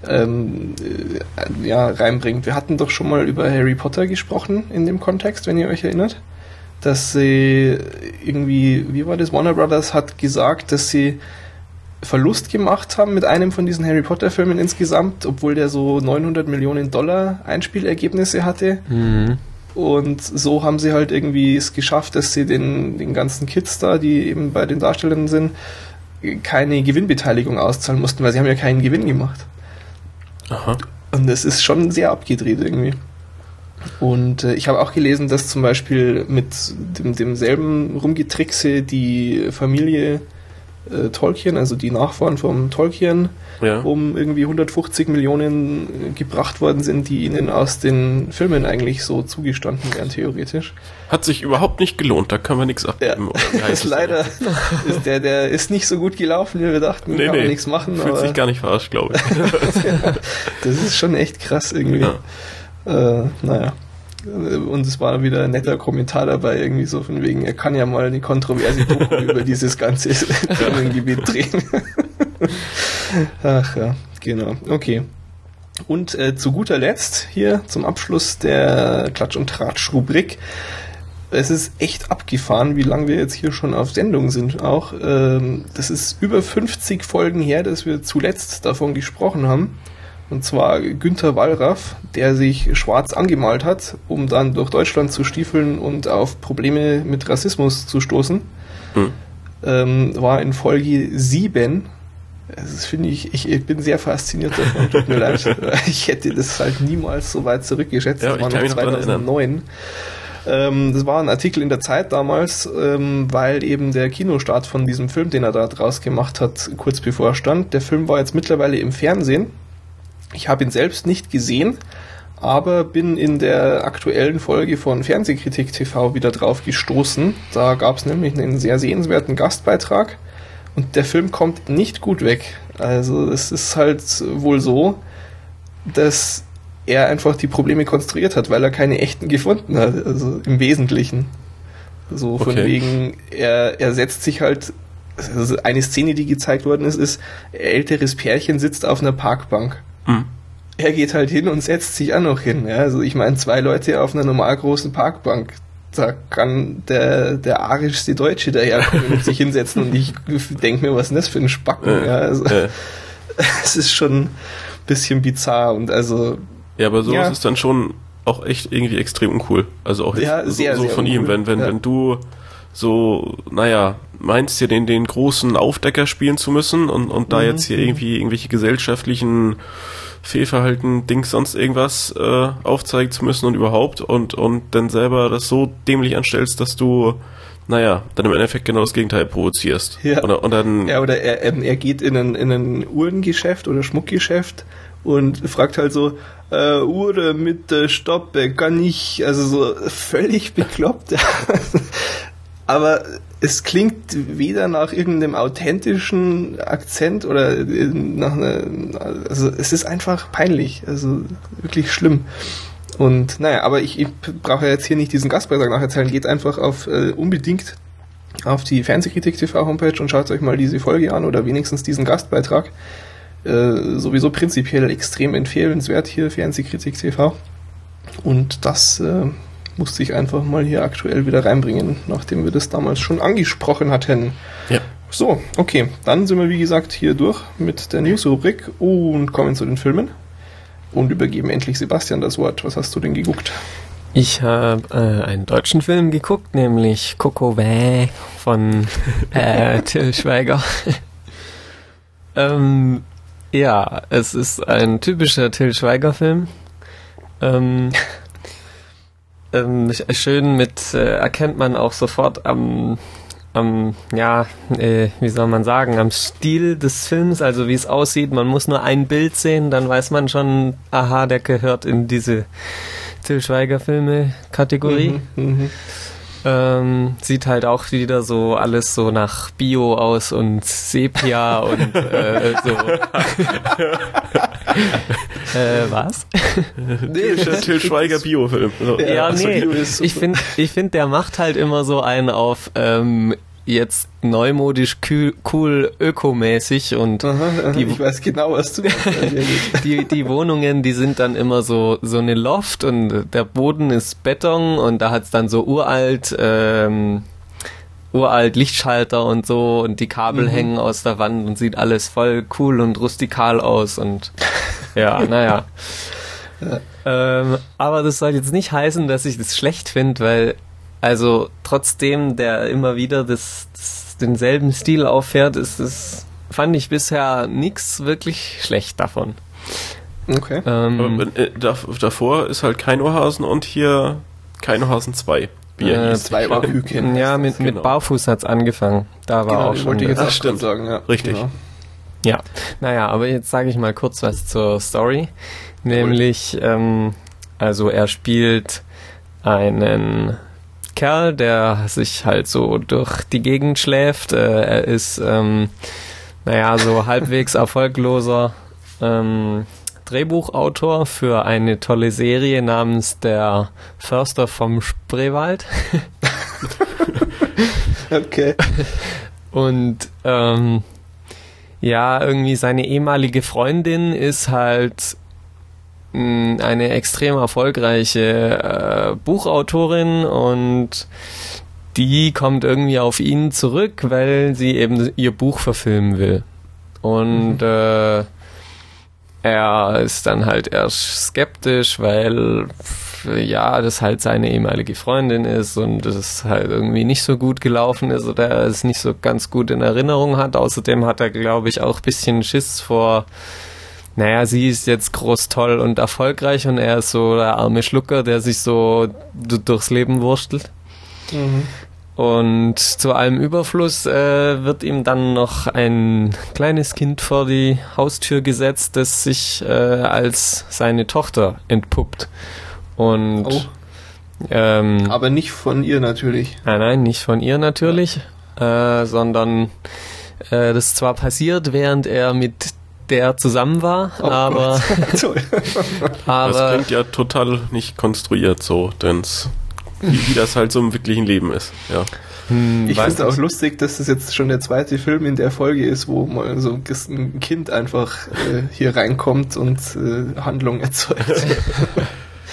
ähm, äh, ja, reinbringt. Wir hatten doch schon mal über Harry Potter gesprochen in dem Kontext, wenn ihr euch erinnert. Dass sie irgendwie, wie war das? Warner Brothers hat gesagt, dass sie Verlust gemacht haben mit einem von diesen Harry Potter Filmen insgesamt, obwohl der so 900 Millionen Dollar Einspielergebnisse hatte. Mhm. Und so haben sie halt irgendwie es geschafft, dass sie den, den ganzen Kids da, die eben bei den Darstellern sind, keine Gewinnbeteiligung auszahlen mussten, weil sie haben ja keinen Gewinn gemacht. Aha. Und das ist schon sehr abgedreht irgendwie. Und äh, ich habe auch gelesen, dass zum Beispiel mit dem, demselben Rumgetrickse die Familie äh, Tolkien, also die Nachfahren vom Tolkien, ja. um irgendwie 150 Millionen gebracht worden sind, die ihnen aus den Filmen eigentlich so zugestanden wären, theoretisch. Hat sich überhaupt nicht gelohnt, da kann man nichts abgeben. Ja, ist leider, ist der, der ist nicht so gut gelaufen, wie wir dachten, nee, kann nee, nichts machen. Fühlt sich gar nicht verarscht, glaube ich. das ist schon echt krass irgendwie. Ja. Äh, naja. Und es war wieder ein netter Kommentar dabei, irgendwie so von wegen, er kann ja mal eine kontroverse Doku über dieses ganze Themengebiet drehen. Ach ja, genau. Okay. Und äh, zu guter Letzt hier zum Abschluss der Klatsch- und Tratsch-Rubrik es ist echt abgefahren, wie lange wir jetzt hier schon auf Sendung sind. Auch ähm, das ist über 50 Folgen her, dass wir zuletzt davon gesprochen haben. Und zwar Günther Wallraff, der sich schwarz angemalt hat, um dann durch Deutschland zu stiefeln und auf Probleme mit Rassismus zu stoßen. Hm. Ähm, war in Folge 7. Das finde ich, ich, ich, bin sehr fasziniert davon, tut mir leid. Ich hätte das halt niemals so weit zurückgeschätzt. Ja, das war noch 2009. Ähm, das war ein Artikel in der Zeit damals, ähm, weil eben der Kinostart von diesem Film, den er da draus gemacht hat, kurz bevor stand. Der Film war jetzt mittlerweile im Fernsehen. Ich habe ihn selbst nicht gesehen, aber bin in der aktuellen Folge von Fernsehkritik TV wieder drauf gestoßen. Da gab es nämlich einen sehr sehenswerten Gastbeitrag und der Film kommt nicht gut weg. Also es ist halt wohl so, dass er einfach die Probleme konstruiert hat, weil er keine echten gefunden hat, also im Wesentlichen. So von okay. wegen, er, er setzt sich halt, also eine Szene, die gezeigt worden ist, ist, ein älteres Pärchen sitzt auf einer Parkbank. Mhm. Er geht halt hin und setzt sich auch noch hin. Ja? Also ich meine, zwei Leute auf einer normal großen Parkbank, da kann der, der arischste Deutsche daherkommen und sich hinsetzen und ich denke mir, was ist denn das für ein Spacken? Ja, also, es ist schon ein bisschen bizarr und also ja, aber sowas ja. ist dann schon auch echt irgendwie extrem uncool. Also auch ja, so, sehr, so sehr von uncool. ihm, wenn, wenn, ja. wenn du so, naja, meinst dir den, den großen Aufdecker spielen zu müssen und, und da mhm. jetzt hier irgendwie irgendwelche gesellschaftlichen Fehlverhalten, Dings, sonst irgendwas äh, aufzeigen zu müssen und überhaupt und, und dann selber das so dämlich anstellst, dass du naja, dann im Endeffekt genau das Gegenteil provozierst. Ja, oder, und dann, ja, oder er, er geht in ein, in ein Uhrengeschäft oder Schmuckgeschäft und fragt halt so, äh, Uhr mit der Stoppe, kann ich, also so völlig bekloppt. Aber es klingt weder nach irgendeinem authentischen Akzent oder nach einer, also es ist einfach peinlich, also wirklich schlimm. Und naja, aber ich, ich brauche jetzt hier nicht diesen Gastbeitrag nacherzählen, geht einfach auf äh, unbedingt auf die Fernsehkritik TV Homepage und schaut euch mal diese Folge an oder wenigstens diesen Gastbeitrag. Äh, sowieso prinzipiell extrem empfehlenswert hier Fernsehkritik TV. Und das äh, musste ich einfach mal hier aktuell wieder reinbringen, nachdem wir das damals schon angesprochen hatten. Ja. So, okay, dann sind wir wie gesagt hier durch mit der News-Rubrik und kommen zu den Filmen und übergeben endlich Sebastian das Wort. Was hast du denn geguckt? Ich habe äh, einen deutschen Film geguckt, nämlich Coco Bä von äh, Till Schweiger. ähm, ja, es ist ein typischer Till Schweiger-Film. Ähm, ähm, schön mit, äh, erkennt man auch sofort am, am ja, äh, wie soll man sagen, am Stil des Films, also wie es aussieht. Man muss nur ein Bild sehen, dann weiß man schon, aha, der gehört in diese Till Schweiger-Filme-Kategorie. Mhm, mh. Ähm, sieht halt auch wieder so alles so nach Bio aus und Sepia und äh, so. äh, was? nee, Till Schweiger Biofilm. So. Ja, nee, ich finde, ich find, der macht halt immer so einen auf ähm, jetzt neumodisch cool, ökomäßig und aha, die, ich weiß genau, was du die, die Wohnungen, die sind dann immer so so eine Loft und der Boden ist Beton und da hat's dann so uralt ähm, uralt Lichtschalter und so und die Kabel mhm. hängen aus der Wand und sieht alles voll cool und rustikal aus und ja, naja. Ja. Ähm, aber das soll jetzt nicht heißen, dass ich das schlecht finde, weil also trotzdem der immer wieder das, das denselben Stil auffährt, ist es, fand ich bisher nichts wirklich schlecht davon. Okay. Ähm, Aber, äh, davor ist halt kein Ohrhasen und hier kein Ohrhasen 2. Wie er äh, hieß. Zwei Ohrküken. Ja, mit, genau. mit Barfuß hat's angefangen. Da war genau, auch schon. Wollte ich jetzt das stimmt. sagen, ja. Richtig. Genau. Ja, naja, aber jetzt sage ich mal kurz was zur Story. Nämlich, ähm, also er spielt einen Kerl, der sich halt so durch die Gegend schläft. Äh, er ist, ähm, naja, so halbwegs erfolgloser ähm, Drehbuchautor für eine tolle Serie namens Der Förster vom Spreewald. okay. Und ähm, ja, irgendwie seine ehemalige Freundin ist halt eine extrem erfolgreiche äh, Buchautorin und die kommt irgendwie auf ihn zurück, weil sie eben ihr Buch verfilmen will. Und mhm. äh, er ist dann halt erst skeptisch, weil ja, das halt seine ehemalige Freundin ist und das halt irgendwie nicht so gut gelaufen ist oder er es nicht so ganz gut in Erinnerung hat. Außerdem hat er, glaube ich, auch bisschen Schiss vor, naja, sie ist jetzt groß toll und erfolgreich und er ist so der arme Schlucker, der sich so durchs Leben wurstelt. Mhm. Und zu allem Überfluss äh, wird ihm dann noch ein kleines Kind vor die Haustür gesetzt, das sich äh, als seine Tochter entpuppt. Und oh. ähm, aber nicht von ihr natürlich. Nein, nein, nicht von ihr natürlich, ja. äh, sondern äh, das zwar passiert, während er mit der zusammen war, oh aber, aber das klingt ja total nicht konstruiert so, denn's wie, wie das halt so im wirklichen Leben ist. Ja. Hm, ich finde es auch lustig, dass das jetzt schon der zweite Film in der Folge ist, wo mal so ein Kind einfach äh, hier reinkommt und äh, Handlung erzeugt.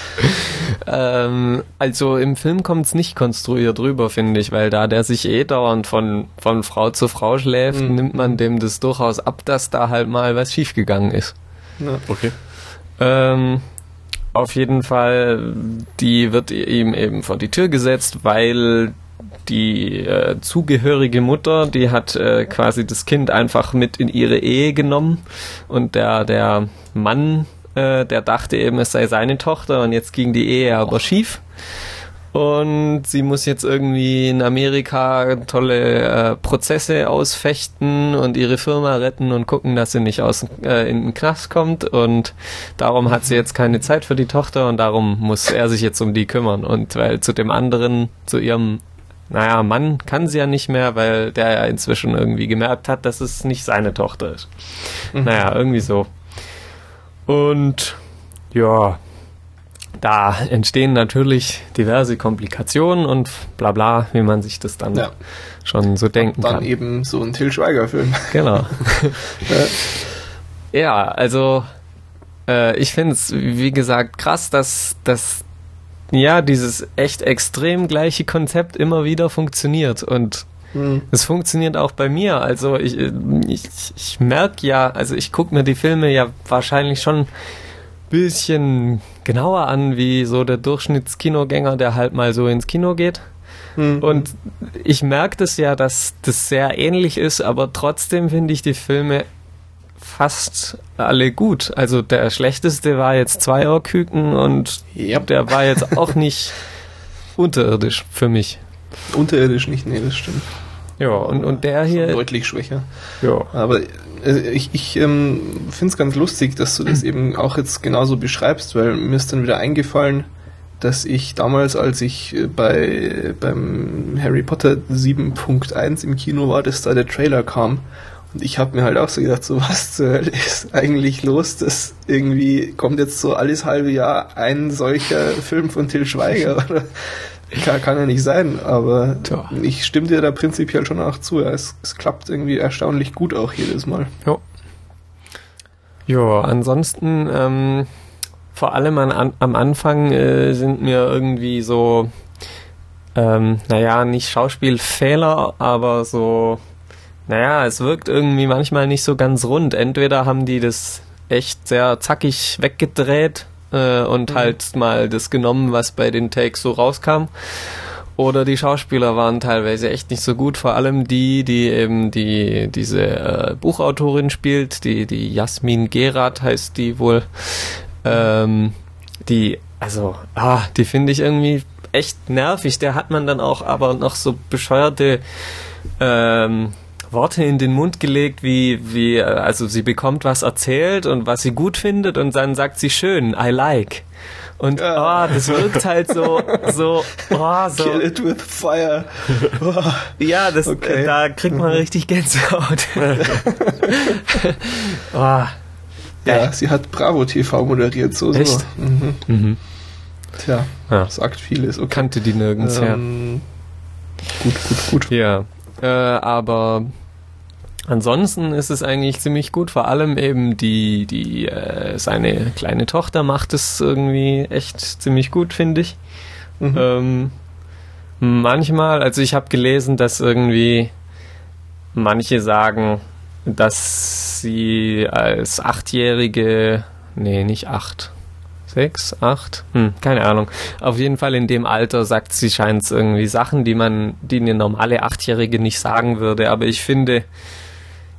ähm, also im Film kommt es nicht konstruiert rüber, finde ich, weil da der sich eh dauernd von, von Frau zu Frau schläft, mhm. nimmt man dem das durchaus ab, dass da halt mal was schiefgegangen ist. Ja. Okay. Ähm, auf jeden Fall, die wird ihm eben vor die Tür gesetzt, weil die äh, zugehörige Mutter, die hat äh, quasi das Kind einfach mit in ihre Ehe genommen und der, der Mann, äh, der dachte eben, es sei seine Tochter und jetzt ging die Ehe aber schief und sie muss jetzt irgendwie in Amerika tolle äh, Prozesse ausfechten und ihre Firma retten und gucken, dass sie nicht aus äh, in den Knast kommt und darum hat sie jetzt keine Zeit für die Tochter und darum muss er sich jetzt um die kümmern und weil zu dem anderen, zu ihrem naja, Mann kann sie ja nicht mehr, weil der ja inzwischen irgendwie gemerkt hat, dass es nicht seine Tochter ist. Mhm. Naja, irgendwie so. Und ja, da entstehen natürlich diverse Komplikationen und bla bla, wie man sich das dann ja. schon so denken dann kann. Dann eben so ein Till Schweiger-Film. Genau. ja, also äh, ich finde es, wie gesagt, krass, dass, dass ja dieses echt extrem gleiche Konzept immer wieder funktioniert und hm. es funktioniert auch bei mir. Also ich, ich, ich merke ja, also ich gucke mir die Filme ja wahrscheinlich schon bisschen genauer an wie so der Durchschnittskinogänger, der halt mal so ins Kino geht. Mhm. Und ich merke das ja, dass das sehr ähnlich ist, aber trotzdem finde ich die Filme fast alle gut. Also der schlechteste war jetzt Zweierküken und yep. der war jetzt auch nicht unterirdisch für mich. Unterirdisch nicht, nee, das stimmt. Ja, und, und der hier. Deutlich schwächer. Ja. Aber äh, ich, ich ähm, finde es ganz lustig, dass du das eben auch jetzt genauso beschreibst, weil mir ist dann wieder eingefallen, dass ich damals, als ich äh, bei beim Harry Potter 7.1 im Kino war, dass da der Trailer kam. Und ich habe mir halt auch so gedacht, so was zur Hölle ist eigentlich los? Das irgendwie kommt jetzt so alles halbe Jahr ein solcher Film von Till Schweiger. Oder? Kann, kann ja nicht sein, aber Tja. ich stimme dir da prinzipiell schon auch zu. Ja. Es, es klappt irgendwie erstaunlich gut auch jedes Mal. Ja. Ja, ansonsten, ähm, vor allem an, am Anfang äh, sind mir irgendwie so, ähm, naja, nicht Schauspielfehler, aber so, naja, es wirkt irgendwie manchmal nicht so ganz rund. Entweder haben die das echt sehr zackig weggedreht äh, und mhm. halt mal das genommen, was bei den Takes so rauskam. Oder die Schauspieler waren teilweise echt nicht so gut, vor allem die, die eben die diese äh, Buchautorin spielt, die die Jasmin Gerat heißt die wohl. Ähm, die also ah, die finde ich irgendwie echt nervig. Der hat man dann auch aber noch so bescheuerte ähm, Worte in den Mund gelegt, wie, wie, also sie bekommt was erzählt und was sie gut findet und dann sagt sie schön, I like. Und ja. oh, das wirkt halt so, so, oh, so. Kill it with fire. Oh. Ja, das, okay. da kriegt man richtig Gänsehaut. oh. Ja, sie hat Bravo TV moderiert, so, Echt? so. Mhm. Mhm. Tja, ja. sagt vieles. Okay. Kannte die nirgends ähm, her. Gut, gut, gut. Ja, äh, aber ansonsten ist es eigentlich ziemlich gut. Vor allem eben die, die, äh, seine kleine Tochter macht es irgendwie echt ziemlich gut, finde ich. Mhm. Ähm, manchmal, also ich habe gelesen, dass irgendwie manche sagen, dass sie als Achtjährige, nee, nicht acht, sechs, acht, hm, keine Ahnung. Auf jeden Fall in dem Alter sagt sie, scheint es irgendwie Sachen, die man, die eine normale Achtjährige nicht sagen würde. Aber ich finde,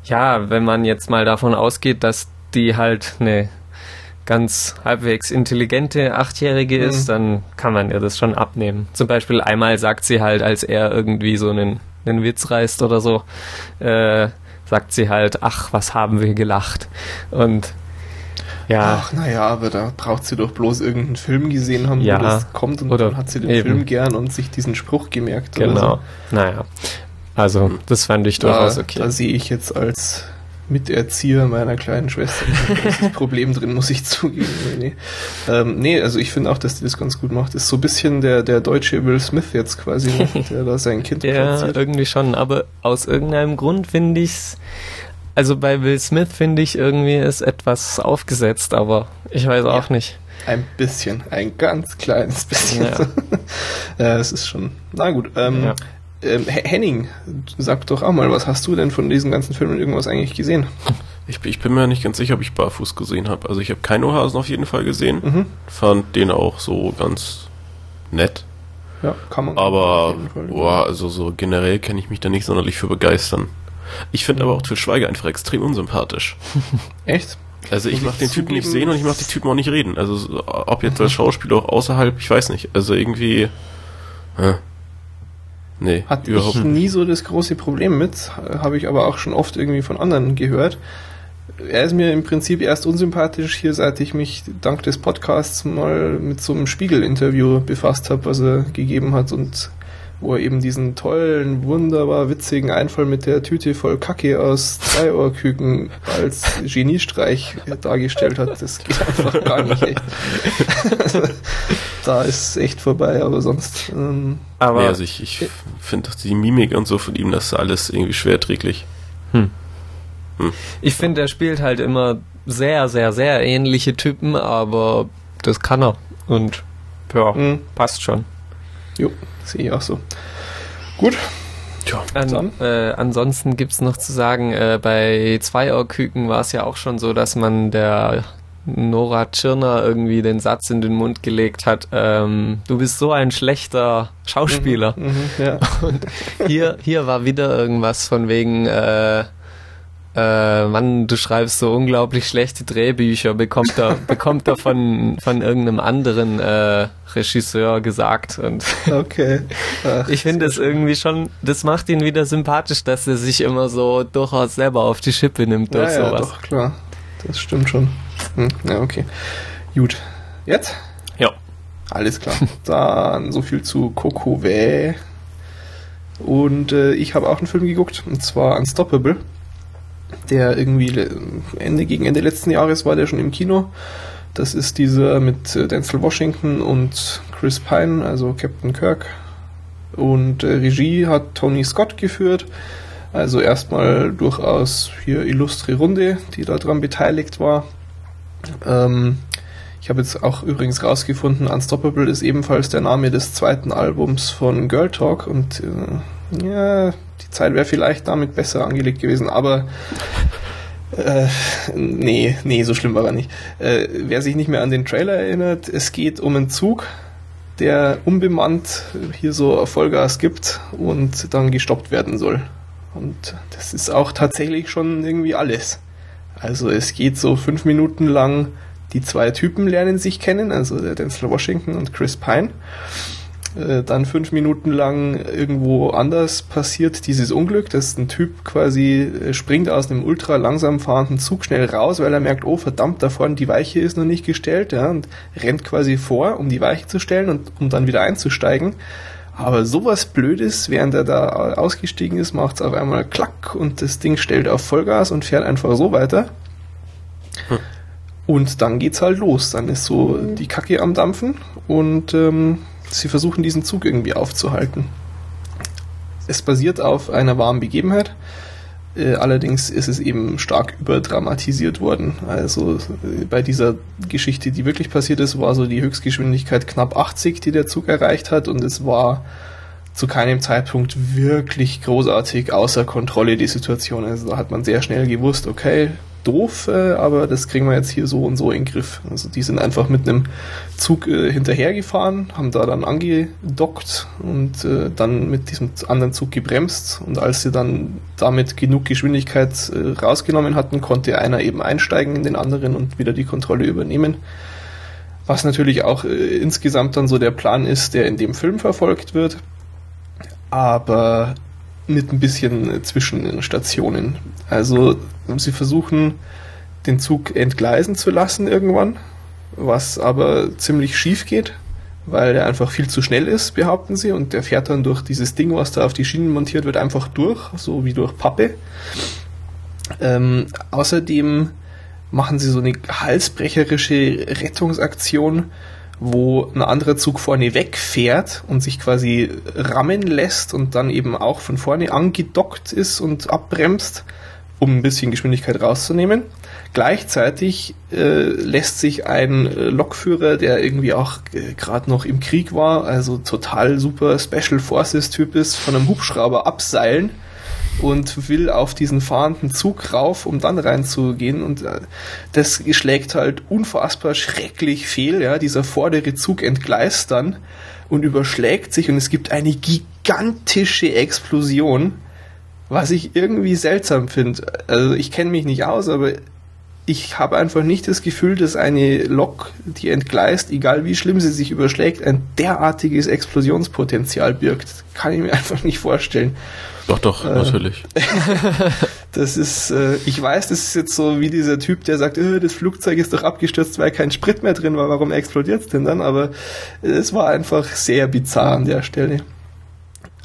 ja, wenn man jetzt mal davon ausgeht, dass die halt eine ganz halbwegs intelligente Achtjährige mhm. ist, dann kann man ihr das schon abnehmen. Zum Beispiel einmal sagt sie halt, als er irgendwie so einen, einen Witz reißt oder so, äh, sagt sie halt, ach, was haben wir gelacht. Und ja. Ach, naja, aber da braucht sie doch bloß irgendeinen Film gesehen haben, ja, wo das kommt und oder dann hat sie den eben. Film gern und sich diesen Spruch gemerkt. Genau. So. Naja. Also, das fand ich durchaus okay. Da sehe ich jetzt als Miterzieher meiner kleinen Schwester ein Problem drin, muss ich zugeben. Nee, nee. Ähm, nee also ich finde auch, dass die das ganz gut macht. Ist so ein bisschen der, der deutsche Will Smith jetzt quasi, der da sein Kind Ja, platziert. irgendwie schon, aber aus irgendeinem Grund finde ich's also bei Will Smith finde ich irgendwie ist etwas aufgesetzt, aber ich weiß auch ja, nicht. Ein bisschen, ein ganz kleines bisschen. Ja, ja es ist schon. Na gut. Ähm, ja. Ähm, Henning, sag doch auch mal, was hast du denn von diesen ganzen Filmen irgendwas eigentlich gesehen? Ich, ich bin mir nicht ganz sicher, ob ich Barfuß gesehen habe. Also ich habe Keinohasen auf jeden Fall gesehen. Mhm. Fand den auch so ganz nett. Ja, kann man. Aber boah, also so generell kann ich mich da nicht sonderlich für begeistern. Ich finde mhm. aber auch Til Schweiger einfach extrem unsympathisch. Echt? Also ich mache den Typen nicht sehen und ich mache die Typen auch nicht reden. Also ob jetzt als Schauspieler auch außerhalb, ich weiß nicht. Also irgendwie. Äh. Nee, Hat überhaupt ich nie so das große Problem mit, habe ich aber auch schon oft irgendwie von anderen gehört. Er ist mir im Prinzip erst unsympathisch hier, seit ich mich dank des Podcasts mal mit so einem Spiegel-Interview befasst habe, was er gegeben hat und wo er eben diesen tollen, wunderbar witzigen Einfall mit der Tüte voll Kacke aus Dreiohrküken als Geniestreich dargestellt hat. Das geht einfach gar nicht. Echt. da ist echt vorbei, aber sonst. Ähm, aber nee, also ich, ich finde die Mimik und so von ihm, das ist alles irgendwie schwerträglich. Hm. Hm. Ich finde, er spielt halt immer sehr, sehr, sehr ähnliche Typen, aber das kann er. Und ja, hm. passt schon. Jo, sehe ich auch so. Gut. Tja, An, äh, ansonsten gibt's noch zu sagen, äh, bei Zweiohrküken war es ja auch schon so, dass man der Nora Tschirner irgendwie den Satz in den Mund gelegt hat, ähm, du bist so ein schlechter Schauspieler. Mhm, mh, ja. Und hier, hier war wieder irgendwas von wegen, äh, äh, Mann, du schreibst so unglaublich schlechte Drehbücher, bekommt er, bekommt er von, von irgendeinem anderen äh, Regisseur gesagt. Und okay. Ach, ich finde es irgendwie schon, das macht ihn wieder sympathisch, dass er sich immer so durchaus selber auf die Schippe nimmt ja, sowas. Ja, doch, klar. Das stimmt schon. Hm, ja, okay. Gut. Jetzt? Ja. Alles klar. Dann so viel zu Coco Wä. Und äh, ich habe auch einen Film geguckt, und zwar Unstoppable der irgendwie Ende gegen Ende letzten Jahres war der schon im Kino. Das ist dieser mit äh, Denzel Washington und Chris Pine, also Captain Kirk. Und äh, Regie hat Tony Scott geführt. Also erstmal durchaus hier illustre Runde, die daran beteiligt war. Ähm, ich habe jetzt auch übrigens rausgefunden, Unstoppable ist ebenfalls der Name des zweiten Albums von Girl Talk und äh, ja, Zeit wäre vielleicht damit besser angelegt gewesen, aber äh, nee, nee, so schlimm war er nicht. Äh, wer sich nicht mehr an den Trailer erinnert, es geht um einen Zug, der unbemannt hier so Vollgas gibt und dann gestoppt werden soll. Und das ist auch tatsächlich schon irgendwie alles. Also es geht so fünf Minuten lang, die zwei Typen lernen sich kennen, also der Denzel Washington und Chris Pine. Äh, dann fünf Minuten lang irgendwo anders passiert dieses Unglück, dass ein Typ quasi äh, springt aus einem ultra langsam fahrenden Zug schnell raus, weil er merkt, oh verdammt, da vorne die Weiche ist noch nicht gestellt, ja, und rennt quasi vor, um die Weiche zu stellen und um dann wieder einzusteigen. Aber sowas Blödes, während er da ausgestiegen ist, macht es auf einmal klack und das Ding stellt auf Vollgas und fährt einfach so weiter. Hm. Und dann geht's halt los. Dann ist so die Kacke am Dampfen und ähm, Sie versuchen diesen Zug irgendwie aufzuhalten. Es basiert auf einer wahren Begebenheit. Äh, allerdings ist es eben stark überdramatisiert worden. Also äh, bei dieser Geschichte, die wirklich passiert ist, war so die Höchstgeschwindigkeit knapp 80, die der Zug erreicht hat und es war zu keinem Zeitpunkt wirklich großartig außer Kontrolle die Situation. Also da hat man sehr schnell gewusst, okay, doof, äh, aber das kriegen wir jetzt hier so und so in den Griff. Also die sind einfach mit einem Zug äh, hinterhergefahren, haben da dann angedockt und äh, dann mit diesem anderen Zug gebremst und als sie dann damit genug Geschwindigkeit äh, rausgenommen hatten, konnte einer eben einsteigen in den anderen und wieder die Kontrolle übernehmen. Was natürlich auch äh, insgesamt dann so der Plan ist, der in dem Film verfolgt wird. Aber mit ein bisschen zwischen den Stationen. Also sie versuchen den Zug entgleisen zu lassen irgendwann, was aber ziemlich schief geht, weil er einfach viel zu schnell ist, behaupten sie, und der fährt dann durch dieses Ding, was da auf die Schienen montiert wird, einfach durch, so wie durch Pappe. Ähm, außerdem machen sie so eine halsbrecherische Rettungsaktion, wo ein anderer Zug vorne wegfährt und sich quasi rammen lässt und dann eben auch von vorne angedockt ist und abbremst, um ein bisschen Geschwindigkeit rauszunehmen. Gleichzeitig äh, lässt sich ein Lokführer, der irgendwie auch äh, gerade noch im Krieg war, also total super Special Forces Typ ist, von einem Hubschrauber abseilen und will auf diesen fahrenden Zug rauf, um dann reinzugehen und äh, das schlägt halt unfassbar schrecklich fehl, ja, dieser vordere Zug entgleist dann und überschlägt sich und es gibt eine gigantische Explosion, was ich irgendwie seltsam finde. Also ich kenne mich nicht aus, aber ich habe einfach nicht das Gefühl, dass eine Lok, die entgleist, egal wie schlimm sie sich überschlägt, ein derartiges Explosionspotenzial birgt. Kann ich mir einfach nicht vorstellen. Doch, doch, äh, natürlich. das ist, äh, ich weiß, das ist jetzt so wie dieser Typ, der sagt, äh, das Flugzeug ist doch abgestürzt, weil kein Sprit mehr drin war, warum explodiert es denn dann? Aber es war einfach sehr bizarr an der Stelle.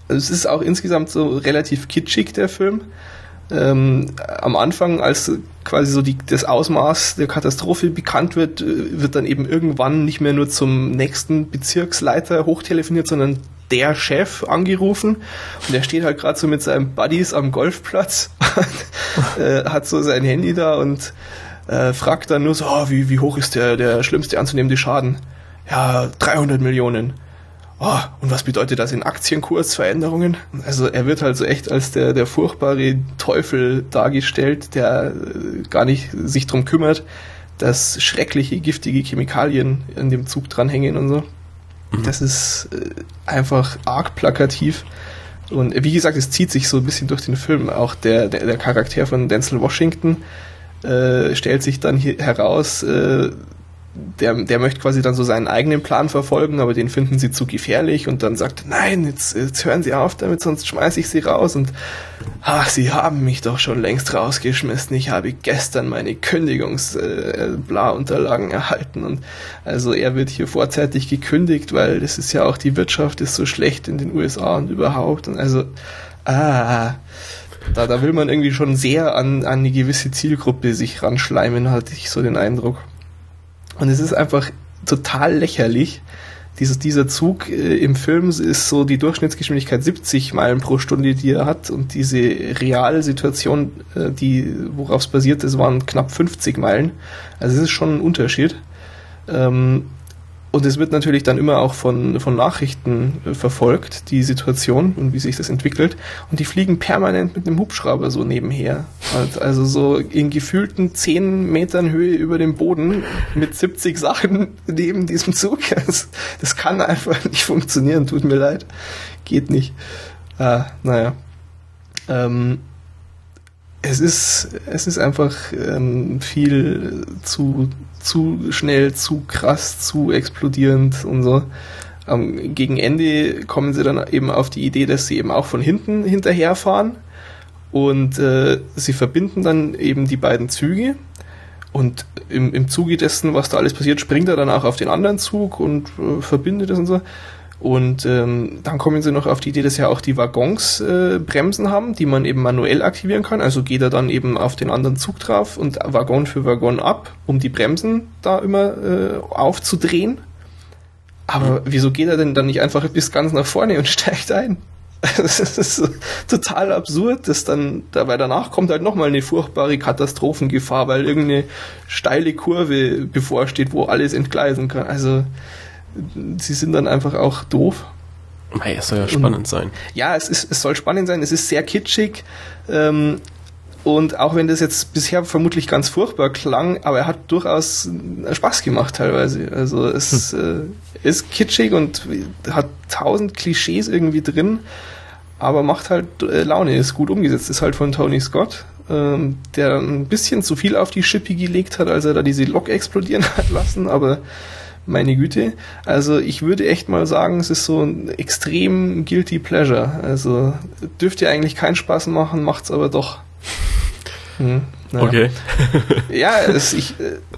Also es ist auch insgesamt so relativ kitschig, der Film. Ähm, am Anfang, als quasi so die, das Ausmaß der Katastrophe bekannt wird, äh, wird dann eben irgendwann nicht mehr nur zum nächsten Bezirksleiter hochtelefoniert, sondern der Chef angerufen und der steht halt gerade so mit seinen Buddies am Golfplatz, äh, hat so sein Handy da und äh, fragt dann nur so, oh, wie, wie hoch ist der, der schlimmste anzunehmende Schaden? Ja, 300 Millionen. Oh, und was bedeutet das in Aktienkursveränderungen? Also er wird halt so echt als der, der furchtbare Teufel dargestellt, der äh, gar nicht sich drum kümmert, dass schreckliche, giftige Chemikalien in dem Zug dranhängen und so. Mhm. Das ist äh, einfach arg plakativ. Und wie gesagt, es zieht sich so ein bisschen durch den Film. Auch der, der, der Charakter von Denzel Washington äh, stellt sich dann hier heraus, äh, der, der möchte quasi dann so seinen eigenen Plan verfolgen, aber den finden sie zu gefährlich und dann sagt, nein, jetzt, jetzt hören sie auf damit, sonst schmeiße ich sie raus. Und ach, sie haben mich doch schon längst rausgeschmissen, ich habe gestern meine Kündigungs-Bla-Unterlagen äh, erhalten. Und also er wird hier vorzeitig gekündigt, weil das ist ja auch, die Wirtschaft ist so schlecht in den USA und überhaupt. Und also, ah, da, da will man irgendwie schon sehr an, an eine gewisse Zielgruppe sich ranschleimen, hatte ich so den Eindruck. Und es ist einfach total lächerlich. Dieses, dieser Zug äh, im Film ist so die Durchschnittsgeschwindigkeit 70 Meilen pro Stunde, die er hat. Und diese Realsituation, äh, die, worauf es basiert ist, waren knapp 50 Meilen. Also es ist schon ein Unterschied. Ähm, und es wird natürlich dann immer auch von, von Nachrichten äh, verfolgt, die Situation und wie sich das entwickelt. Und die fliegen permanent mit einem Hubschrauber so nebenher. Also so in gefühlten 10 Metern Höhe über dem Boden mit 70 Sachen neben diesem Zug. Das, das kann einfach nicht funktionieren, tut mir leid. Geht nicht. Ah, naja. Ähm, es ist, es ist einfach ähm, viel zu, zu schnell, zu krass, zu explodierend und so. Ähm, gegen Ende kommen sie dann eben auf die Idee, dass sie eben auch von hinten hinterherfahren und äh, sie verbinden dann eben die beiden Züge und im, im Zuge dessen, was da alles passiert, springt er dann auch auf den anderen Zug und äh, verbindet es und so. Und ähm, dann kommen sie noch auf die Idee, dass ja auch die Waggons äh, Bremsen haben, die man eben manuell aktivieren kann. Also geht er dann eben auf den anderen Zug drauf und Waggon für Waggon ab, um die Bremsen da immer äh, aufzudrehen. Aber mhm. wieso geht er denn dann nicht einfach bis ganz nach vorne und steigt ein? das ist total absurd, dass dann, dabei danach kommt halt nochmal eine furchtbare Katastrophengefahr, weil irgendeine steile Kurve bevorsteht, wo alles entgleisen kann. Also, sie sind dann einfach auch doof. Mei, es soll ja spannend und, sein. Ja, es, ist, es soll spannend sein. Es ist sehr kitschig. Ähm, und auch wenn das jetzt bisher vermutlich ganz furchtbar klang, aber er hat durchaus Spaß gemacht teilweise. Also es hm. äh, ist kitschig und hat tausend Klischees irgendwie drin, aber macht halt äh, Laune, ist gut umgesetzt. Ist halt von Tony Scott, ähm, der ein bisschen zu viel auf die Schippe gelegt hat, als er da diese Lok explodieren hat lassen, aber meine Güte. Also ich würde echt mal sagen, es ist so ein extrem guilty pleasure. Also dürfte eigentlich keinen Spaß machen, macht's aber doch. Hm, naja. Okay. ja, es, ich,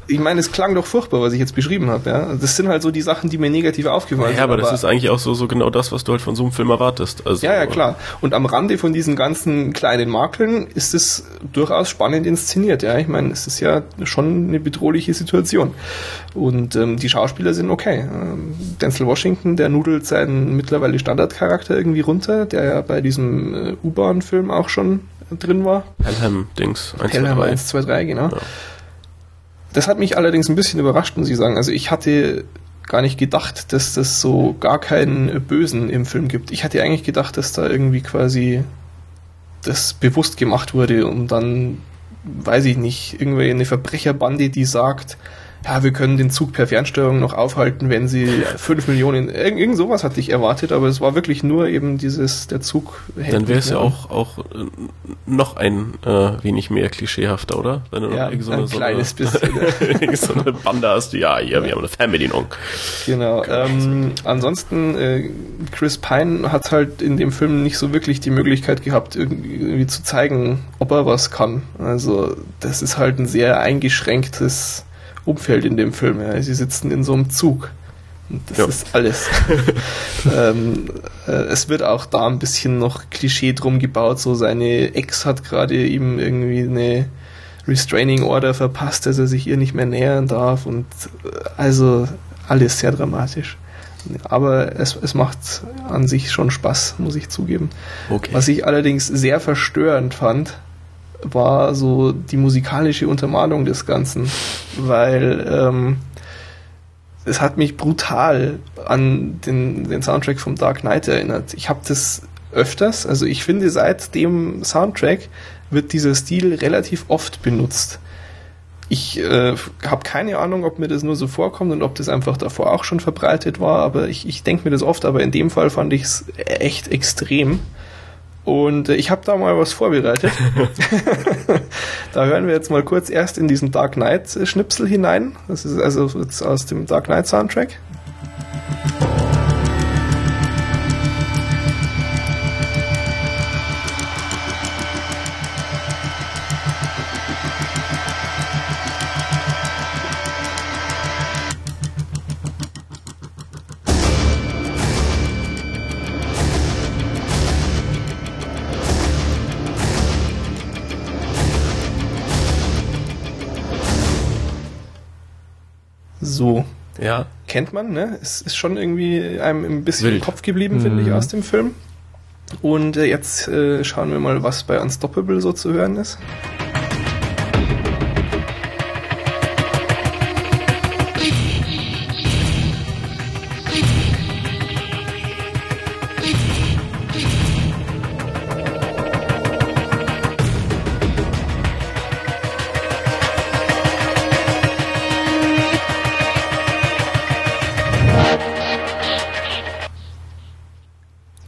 ich meine, es klang doch furchtbar, was ich jetzt beschrieben habe. Ja? Das sind halt so die Sachen, die mir negativ aufgefallen sind. Ja, aber, aber das ist eigentlich auch so, so genau das, was du halt von so einem Film erwartest. Also, ja, ja, klar. Und am Rande von diesen ganzen kleinen Makeln ist es durchaus spannend inszeniert. Ja, ich meine, es ist ja schon eine bedrohliche Situation. Und ähm, die Schauspieler sind okay. Ähm, Denzel Washington, der nudelt seinen mittlerweile Standardcharakter irgendwie runter, der ja bei diesem äh, U-Bahn-Film auch schon drin war. 1, 2, 3, genau. Ja. Das hat mich allerdings ein bisschen überrascht, muss ich sagen. Also ich hatte gar nicht gedacht, dass das so gar keinen Bösen im Film gibt. Ich hatte eigentlich gedacht, dass da irgendwie quasi das bewusst gemacht wurde und dann, weiß ich nicht, irgendwie eine Verbrecherbande, die sagt, ja, wir können den Zug per Fernsteuerung noch aufhalten, wenn sie fünf Millionen, irgend, irgend sowas hatte ich erwartet, aber es war wirklich nur eben dieses, der Zug hält Dann wäre es ja auch, auch äh, noch ein äh, wenig mehr klischeehafter, oder? Wenn du ja, noch so ein so kleines eine, bisschen. so eine Bande hast, ja, hier, ja. wir haben eine Fernbedienung. Genau. Ähm, ansonsten, äh, Chris Pine hat halt in dem Film nicht so wirklich die Möglichkeit gehabt, irgendwie zu zeigen, ob er was kann. Also, das ist halt ein sehr eingeschränktes Umfeld in dem Film. Ja. Sie sitzen in so einem Zug. Und das ja. ist alles. ähm, äh, es wird auch da ein bisschen noch Klischee drum gebaut. So seine Ex hat gerade ihm irgendwie eine Restraining Order verpasst, dass er sich ihr nicht mehr nähern darf. Und äh, also alles sehr dramatisch. Aber es, es macht an sich schon Spaß, muss ich zugeben. Okay. Was ich allerdings sehr verstörend fand, war so die musikalische Untermalung des Ganzen, weil ähm, es hat mich brutal an den, den Soundtrack vom Dark Knight erinnert. Ich habe das öfters, also ich finde seit dem Soundtrack wird dieser Stil relativ oft benutzt. Ich äh, habe keine Ahnung, ob mir das nur so vorkommt und ob das einfach davor auch schon verbreitet war, aber ich, ich denke mir das oft, aber in dem Fall fand ich es echt extrem. Und äh, ich habe da mal was vorbereitet. da hören wir jetzt mal kurz erst in diesen Dark Knight Schnipsel hinein. Das ist also aus dem Dark Knight Soundtrack. Kennt man, ne? Es ist schon irgendwie einem ein bisschen Wild. im Kopf geblieben, mhm. finde ich, aus dem Film. Und äh, jetzt äh, schauen wir mal, was bei Unstoppable so zu hören ist.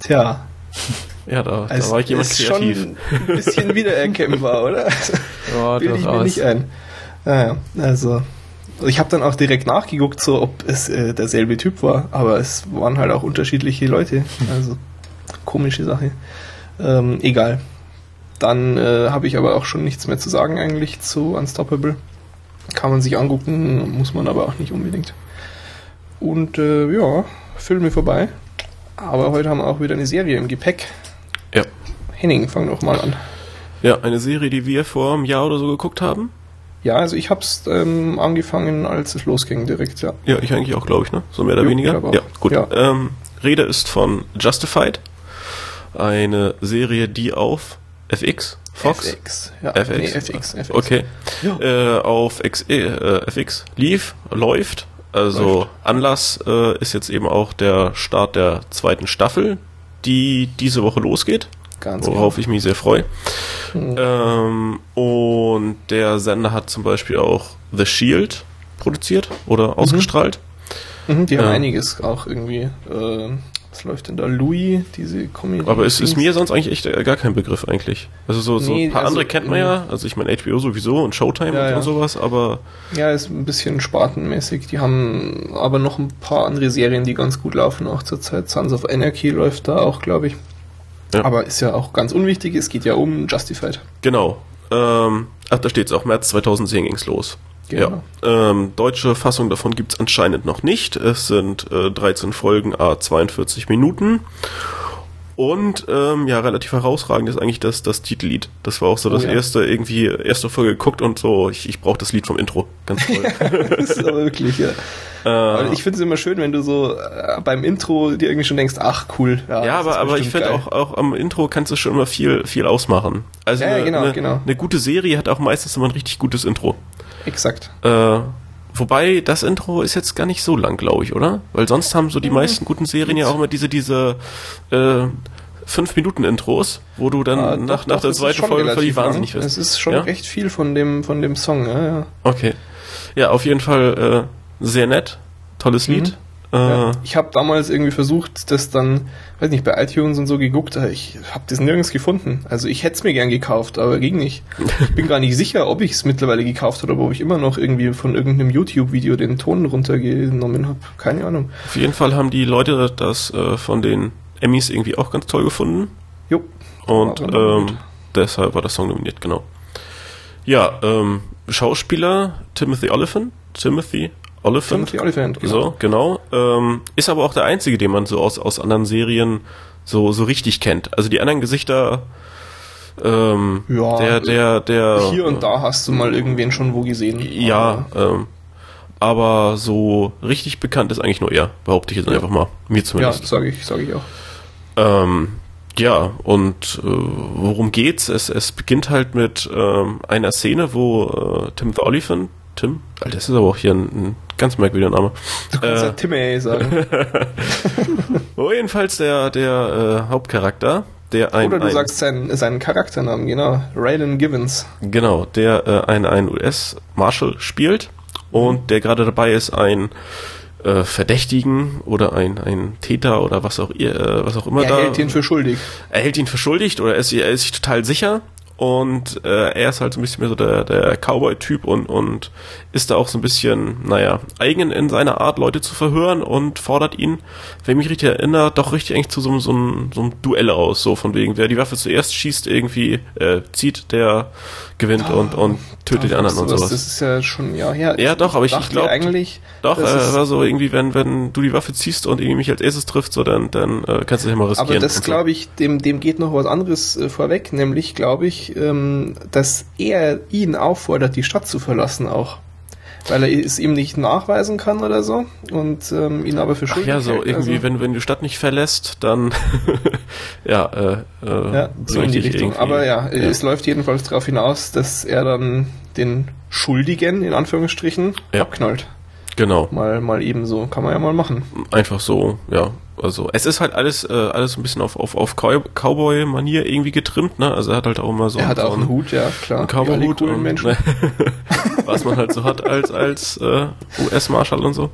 Tja. Ja, da, da war ich jemand ist kreativ. Schon ein bisschen wiedererkennbar, oder? Ja, Bilde ich mir nicht ein. Naja, also ich habe dann auch direkt nachgeguckt, so ob es äh, derselbe Typ war, aber es waren halt auch unterschiedliche Leute. Also komische Sache. Ähm, egal. Dann äh, habe ich aber auch schon nichts mehr zu sagen eigentlich zu Unstoppable. Kann man sich angucken, muss man aber auch nicht unbedingt. Und äh, ja, Filme vorbei. Aber heute haben wir auch wieder eine Serie im Gepäck. Ja. Henning, fang doch mal an. Ja, eine Serie, die wir vor einem Jahr oder so geguckt haben. Ja, also ich hab's ähm, angefangen, als es losging direkt, ja. Ja, ich eigentlich auch, glaube ich, ne? So mehr oder jo, weniger. Ja, gut. Ja. Ähm, Rede ist von Justified. eine Serie, die auf FX, Fox? FX, ja. FX, nee, FX, FX. Okay. Ja. Äh, auf X, äh, FX lief, läuft. Also läuft. Anlass äh, ist jetzt eben auch der Start der zweiten Staffel, die diese Woche losgeht. Ganz worauf genau. ich mich sehr freue. Mhm. Ähm, und der Sender hat zum Beispiel auch The Shield produziert oder mhm. ausgestrahlt. Mhm, die haben äh, einiges auch irgendwie. Äh, was läuft denn da? Louis, diese Comedy. Aber es ist mir sonst eigentlich echt äh, gar kein Begriff eigentlich. Also so, so nee, ein paar also, andere kennt man ja. Also ich meine HBO sowieso und Showtime ja, und, ja. sowas, aber. Ja, ist ein bisschen spartenmäßig. Die haben aber noch ein paar andere Serien, die ganz gut laufen auch zurzeit. Sons of Anarchy läuft da auch, glaube ich. Ja. Aber ist ja auch ganz unwichtig, es geht ja um Justified. Genau. Ähm, ach, da steht es auch, März 2010 ging es los. Genau. Ja. Ähm, deutsche Fassung davon gibt es anscheinend noch nicht. Es sind äh, 13 Folgen, a 42 Minuten. Und ähm, ja, relativ herausragend ist eigentlich das, das Titellied. Das war auch so oh, das ja. erste, irgendwie, erste Folge geguckt und so, ich, ich brauche das Lied vom Intro. Ganz toll. das ist aber wirklich, ja. Äh, ich finde es immer schön, wenn du so äh, beim Intro dir irgendwie schon denkst, ach cool. Ja, ja aber, aber ich finde auch, auch am Intro kannst du schon immer viel, viel ausmachen. Also ja, eine, genau, eine, genau. eine gute Serie hat auch meistens immer ein richtig gutes Intro. Exakt. Äh, Wobei, das Intro ist jetzt gar nicht so lang, glaube ich, oder? Weil sonst haben so die mhm. meisten guten Serien ja auch immer diese, diese äh, 5-Minuten-Intros, wo du dann ah, nach, doch, nach der zweiten Folge völlig wahnsinnig wirst. Es ist schon ja? recht viel von dem, von dem Song, ja, ja. Okay. Ja, auf jeden Fall äh, sehr nett. Tolles mhm. Lied. Ja, äh. ich habe damals irgendwie versucht, das dann, weiß nicht, bei iTunes und so geguckt, ich habe das nirgends gefunden. Also ich hätte es mir gern gekauft, aber ging nicht. Ich bin gar nicht sicher, ob ich es mittlerweile gekauft habe oder ob ich immer noch irgendwie von irgendeinem YouTube-Video den Ton runtergenommen habe. Keine Ahnung. Auf jeden Fall haben die Leute das äh, von den Emmys irgendwie auch ganz toll gefunden. Jo. Und ähm, deshalb war der Song nominiert, genau. Ja, ähm, Schauspieler Timothy Oliphant, Timothy Oliphant. Timothy Oliphant, genau. So, genau. Ähm, ist aber auch der einzige, den man so aus, aus anderen Serien so, so richtig kennt. Also die anderen Gesichter, ähm, ja, der, der, der. Hier und da hast du mal irgendwen schon wo gesehen. Ja, ähm, aber so richtig bekannt ist eigentlich nur er, behaupte ich jetzt ja. einfach mal. Mir zumindest. Ja, sage ich, sage ich auch. Ähm, ja, und äh, worum geht's? Es, es beginnt halt mit ähm, einer Szene, wo äh, Tim the Oliphant, Tim, Alter, das ist aber auch hier ein, ein ganz merkwürdiger Name. Du kannst äh, ja Timmy sagen. wo jedenfalls der, der äh, Hauptcharakter, der ein... Oder du ein, sagst seinen, seinen Charakternamen, genau. Raylan Givens. Genau, der äh, ein, ein US-Marshal spielt und der gerade dabei ist, ein äh, Verdächtigen oder ein, ein Täter oder was auch, äh, was auch immer er da. Er hält ihn für schuldig. Er hält ihn für schuldig oder er ist, er ist sich total sicher und äh, er ist halt so ein bisschen mehr so der, der Cowboy-Typ und, und ist da auch so ein bisschen, naja, eigen in seiner Art, Leute zu verhören und fordert ihn, wenn ich mich richtig erinnere, doch richtig eigentlich zu so, so, einem, so einem Duell aus, so von wegen, wer die Waffe zuerst schießt, irgendwie äh, zieht, der gewinnt oh, und, und tötet die anderen und sowas. Das ist ja schon ja her. Ja, doch, aber ich, ich glaube eigentlich. Doch, äh, war so irgendwie, wenn, wenn du die Waffe ziehst und irgendwie mich als erstes trifft, so dann, dann äh, kannst du dich mal riskieren. Aber das glaube ich, dem, dem geht noch was anderes äh, vorweg, nämlich glaube ich, ähm, dass er ihn auffordert, die Stadt zu verlassen auch weil er es ihm nicht nachweisen kann oder so und ähm, ihn aber für schuldig Ja, so irgendwie, also. wenn, wenn die Stadt nicht verlässt, dann ja, äh, äh, ja, so in die Richtung. Irgendwie. Aber ja, ja, es läuft jedenfalls darauf hinaus, dass er dann den Schuldigen in Anführungsstrichen ja. abknallt. Genau. Mal, mal eben so, kann man ja mal machen. Einfach so, ja. Also es ist halt alles, äh, alles ein bisschen auf, auf, auf Cowboy-Manier irgendwie getrimmt, ne? Also er hat halt auch immer so. Er hat so auch einen Hut, ja, klar. Einen Cowboy-Hut und Menschen. was man halt so hat als, als äh, US-Marschall und so.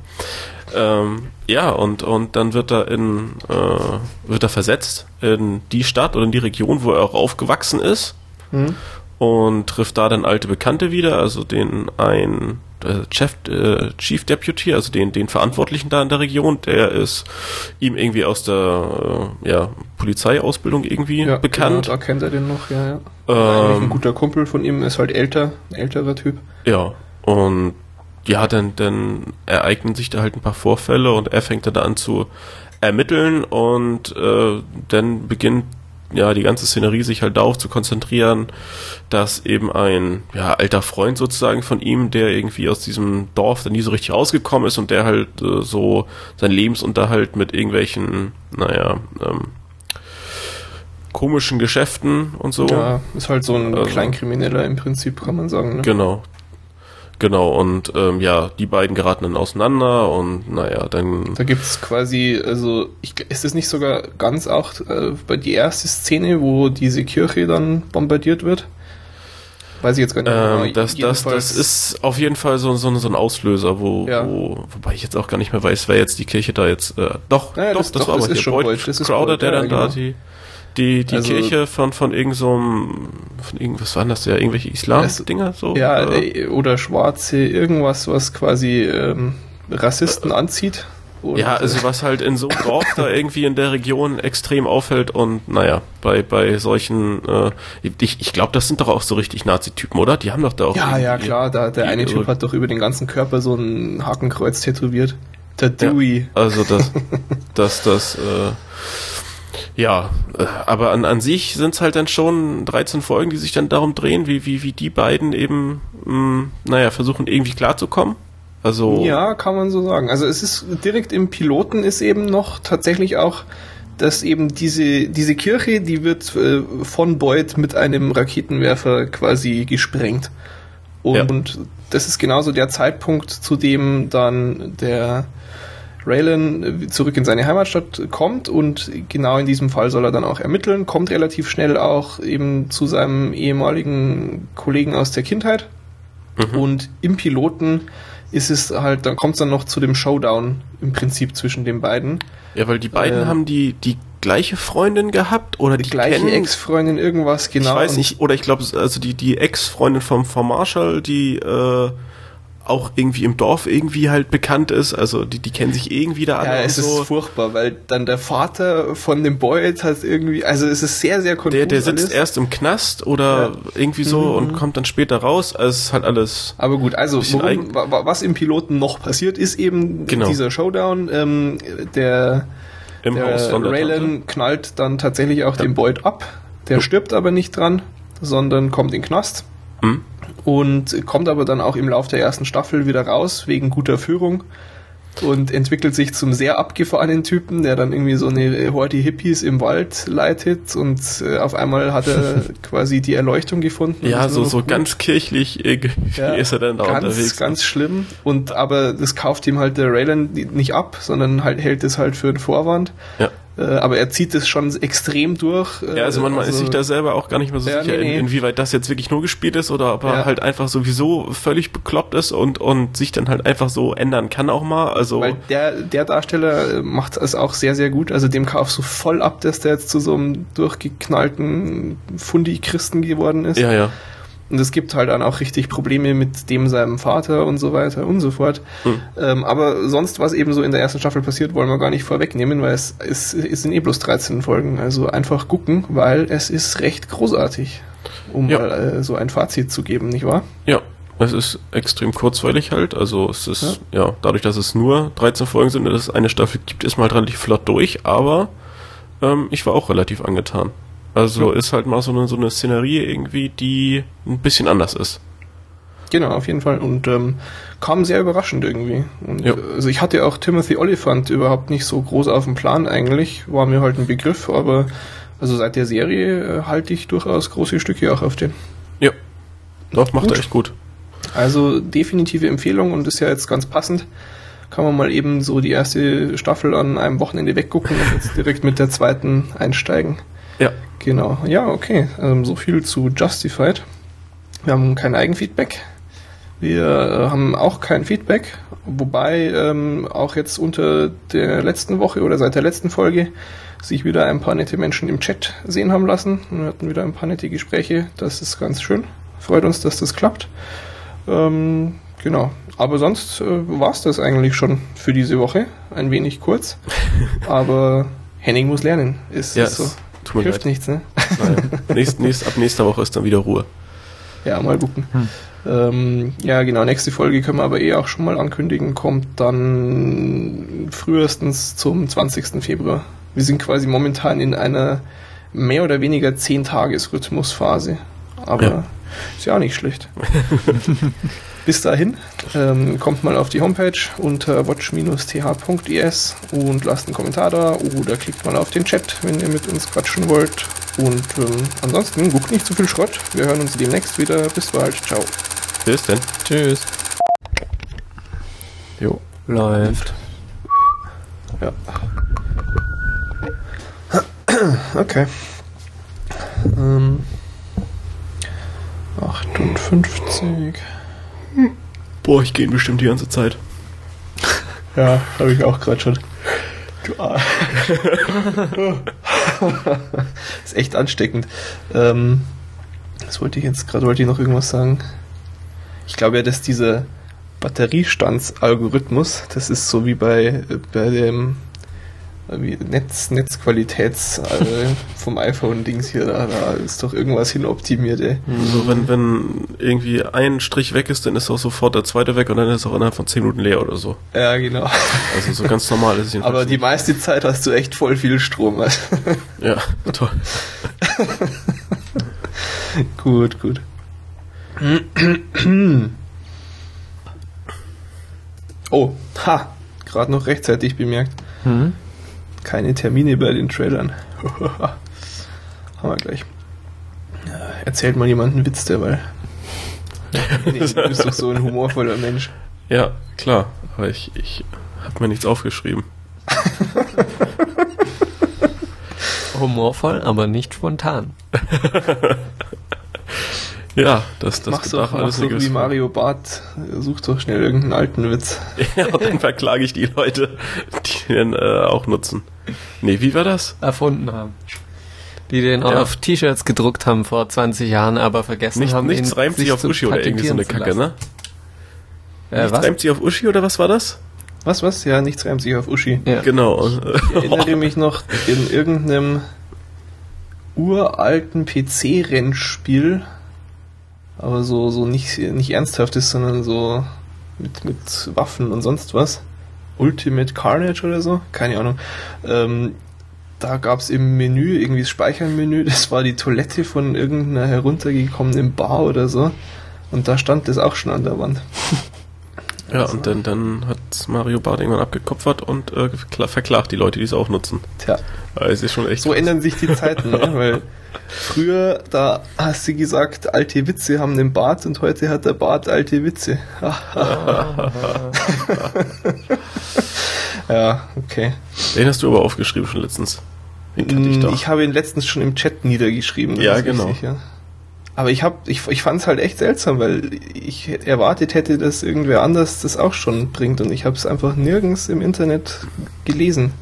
Ähm, ja, und, und dann wird er in, äh, wird er versetzt in die Stadt oder in die Region, wo er auch aufgewachsen ist. Mhm. Und trifft da dann alte Bekannte wieder, also den ein äh, Chef, äh, Chief Deputy, also den, den Verantwortlichen da in der Region, der ist ihm irgendwie aus der äh, ja, Polizeiausbildung irgendwie ja, bekannt. Genau, da kennt er den noch, ja, ja. Ähm, ein guter Kumpel von ihm, ist halt älter, ein älterer Typ. Ja, und ja, dann, dann ereignen sich da halt ein paar Vorfälle und er fängt dann an zu ermitteln und äh, dann beginnt ja, die ganze Szenerie sich halt darauf zu konzentrieren, dass eben ein ja, alter Freund sozusagen von ihm, der irgendwie aus diesem Dorf dann nie so richtig rausgekommen ist und der halt äh, so sein Lebensunterhalt mit irgendwelchen, naja, ähm, komischen Geschäften und so. Ja, ist halt so ein also, Kleinkrimineller im Prinzip, kann man sagen. Ne? Genau. Genau, und ähm, ja, die beiden geraten dann auseinander und naja, dann. Da gibt's quasi, also ich, ist es nicht sogar ganz auch äh, bei die erste Szene, wo diese Kirche dann bombardiert wird? Weiß ich jetzt gar nicht. Ähm, genau. das, das, das ist auf jeden Fall so, so, so ein Auslöser, wo, ja. wo, wobei ich jetzt auch gar nicht mehr weiß, wer jetzt die Kirche da jetzt. Äh, doch, naja, doch, das, das doch, war aber hier Boyd Crowder, der dann ja, da genau. die die, die also, Kirche von, von irgend so einem, von irgendwas waren das ja, irgendwelche Islam-Dinger so? Ja, äh, oder Schwarze, irgendwas, was quasi ähm, Rassisten äh, anzieht. Und, ja, also was halt in so einem Dorf da irgendwie in der Region extrem auffällt und naja, bei, bei solchen, äh, ich, ich glaube, das sind doch auch so richtig Nazi-Typen, oder? Die haben doch da auch. Ja, ja, klar, da, der eine Typ hat doch über den ganzen Körper so ein Hakenkreuz tätowiert. Der Dewey. Ja, also das, das, das, äh, ja, äh, aber an, an sich sind es halt dann schon 13 Folgen, die sich dann darum drehen, wie, wie, wie die beiden eben, mh, hm, naja, versuchen irgendwie klarzukommen. Also. Ja, kann man so sagen. Also es ist direkt im Piloten ist eben noch tatsächlich auch, dass eben diese, diese Kirche, die wird äh, von Boyd mit einem Raketenwerfer quasi gesprengt. Und, ja. und das ist genauso der Zeitpunkt, zu dem dann der Raylan zurück in seine Heimatstadt kommt und genau in diesem Fall soll er dann auch ermitteln, kommt relativ schnell auch eben zu seinem ehemaligen Kollegen aus der Kindheit mhm. und im Piloten ist es halt, dann kommt es dann noch zu dem Showdown im Prinzip zwischen den beiden. Ja, weil die beiden äh, haben die, die gleiche Freundin gehabt oder die, die gleiche Ex-Freundin irgendwas genau. Ich weiß nicht, oder ich glaube, also die die Ex-Freundin vom vom Marshall, die äh, auch irgendwie im Dorf irgendwie halt bekannt ist. Also die, die kennen sich irgendwie da alle. Ja, es so. ist furchtbar, weil dann der Vater von dem Boyd hat irgendwie, also es ist sehr, sehr konfus. Der, der sitzt alles. erst im Knast oder ja. irgendwie so mhm. und kommt dann später raus. Also es ist halt alles. Aber gut, also worum, was im Piloten noch passiert, ist eben genau. dieser Showdown. Ähm, der Im der Haus von der Raylan Tante. knallt dann tatsächlich auch ja. den Boyd ab. Der stirbt aber nicht dran, sondern kommt in den Knast. Mhm und kommt aber dann auch im Laufe der ersten Staffel wieder raus wegen guter Führung und entwickelt sich zum sehr abgefahrenen Typen, der dann irgendwie so eine Horde Hippies im Wald leitet und äh, auf einmal hat er quasi die Erleuchtung gefunden. Ja, so, so ganz kirchlich ja, ist er dann da ganz, unterwegs. Ganz schlimm und aber das kauft ihm halt der Raylan nicht ab, sondern halt hält es halt für einen Vorwand. Ja. Äh, aber er zieht es schon extrem durch. Äh, ja, also man also, ist sich da selber auch gar nicht mehr so ja, sicher, nee, nee. In, inwieweit das jetzt wirklich nur gespielt ist oder ob er ja. halt einfach sowieso völlig bekloppt ist und, und sich dann halt einfach so ändern kann auch mal. Also Weil der, der Darsteller macht es auch sehr, sehr gut. Also dem kaufst du voll ab, dass der jetzt zu so einem durchgeknallten Fundi-Christen geworden ist. Ja, ja. Und es gibt halt dann auch richtig Probleme mit dem seinem Vater und so weiter und so fort. Hm. Ähm, aber sonst, was eben so in der ersten Staffel passiert, wollen wir gar nicht vorwegnehmen, weil es, es, es sind eh bloß 13 Folgen. Also einfach gucken, weil es ist recht großartig, um ja. mal äh, so ein Fazit zu geben, nicht wahr? Ja. Es ist extrem kurzweilig halt, also es ist, ja, ja dadurch, dass es nur 13 Folgen sind und es eine Staffel gibt, ist man halt relativ flott durch, aber ähm, ich war auch relativ angetan. Also ja. ist halt mal so eine, so eine Szenerie irgendwie, die ein bisschen anders ist. Genau, auf jeden Fall. Und ähm, kam sehr überraschend irgendwie. Und, ja. Also ich hatte auch Timothy Oliphant überhaupt nicht so groß auf dem Plan eigentlich. War mir halt ein Begriff, aber also seit der Serie äh, halte ich durchaus große Stücke auch auf den. Ja. Doch, macht gut. er echt gut. Also definitive Empfehlung und ist ja jetzt ganz passend. Kann man mal eben so die erste Staffel an einem Wochenende weggucken und jetzt direkt mit der zweiten einsteigen. Ja. Genau. Ja, okay. Ähm, so viel zu Justified. Wir haben kein Eigenfeedback. Wir äh, haben auch kein Feedback, wobei ähm, auch jetzt unter der letzten Woche oder seit der letzten Folge sich wieder ein paar nette Menschen im Chat sehen haben lassen. Wir hatten wieder ein paar nette Gespräche. Das ist ganz schön. Freut uns, dass das klappt. Ähm, genau. Aber sonst äh, war es das eigentlich schon für diese Woche. Ein wenig kurz. Aber Henning muss lernen. Ist, ja, ist so. Tut mir Hilft leid. nichts, ne? Naja. nächst, nächst, ab nächster Woche ist dann wieder Ruhe. Ja, mal gucken. Hm. Ähm, ja, genau, nächste Folge können wir aber eh auch schon mal ankündigen, kommt dann frühestens zum 20. Februar. Wir sind quasi momentan in einer mehr oder weniger 10-Tages-Rhythmusphase. Aber ja. ist ja auch nicht schlecht. Bis dahin, ähm, kommt mal auf die Homepage unter watch-th.es und lasst einen Kommentar da oder klickt mal auf den Chat, wenn ihr mit uns quatschen wollt. Und ähm, ansonsten guckt nicht zu viel Schrott. Wir hören uns demnächst wieder. Bis bald. Ciao. Bis denn. Tschüss. Jo, läuft. Ja. Okay. Ähm, 58. Boah, ich gehe bestimmt die ganze Zeit. Ja, habe ich auch gerade schon. Du ist echt ansteckend. Ähm, was wollte ich jetzt gerade? Wollte ich noch irgendwas sagen? Ich glaube ja, dass dieser Batteriestandsalgorithmus, das ist so wie bei, bei dem Netz, Netzqualitäts äh, vom iPhone-Dings hier, da, da ist doch irgendwas hinoptimiert, ey. So, wenn, wenn irgendwie ein Strich weg ist, dann ist auch sofort der zweite weg und dann ist auch innerhalb von 10 Minuten leer oder so. Ja, genau. Also so ganz normal ist es. Aber die meiste Zeit hast du echt voll viel Strom. Also. ja, toll. gut, gut. oh, ha, gerade noch rechtzeitig bemerkt. Mhm. Keine Termine bei den Trailern. Haben wir gleich. Erzählt mal jemand einen Witz derweil. nee, du bist doch so ein humorvoller Mensch. Ja, klar. Aber ich, ich habe mir nichts aufgeschrieben. Humorvoll, aber nicht spontan. Ja, das, das Machst bedarf alles so wie Mario Barth. Such doch schnell irgendeinen alten Witz. ja, und dann verklage ich die Leute, die den äh, auch nutzen. Nee, wie war das? Erfunden haben. Die den auch ja. auf T-Shirts gedruckt haben vor 20 Jahren, aber vergessen Nicht, haben. Nichts reimt sich auf Uschi oder irgendwie so eine Kacke, ne? Äh, nichts was? reimt sich auf Uschi oder was war das? Was, was? Ja, nichts reimt sich auf Uschi. Ja. Genau. Ich erinnere mich noch in irgendeinem uralten PC-Rennspiel aber so, so nicht, nicht ernsthaft ist, sondern so mit, mit Waffen und sonst was. Ultimate Carnage oder so, keine Ahnung. Ähm, da gab es im Menü, irgendwie das Speichern-Menü, das war die Toilette von irgendeiner heruntergekommenen Bar oder so. Und da stand das auch schon an der Wand. Ja, und dann, dann hat Mario Bart irgendwann abgekopfert und äh, verklagt die Leute, die es auch nutzen. Tja. Also ist schon echt. So krass. ändern sich die Zeiten, ne? weil Früher, da hast du gesagt, alte Witze haben den Bart und heute hat der Bart alte Witze. ja, okay. Den hast du aber aufgeschrieben schon letztens. Den ich, ich habe ihn letztens schon im Chat niedergeschrieben. Ja, genau. Richtig, ja. Aber ich hab, ich, ich fand es halt echt seltsam, weil ich erwartet hätte, dass irgendwer anders das auch schon bringt und ich habe es einfach nirgends im Internet gelesen.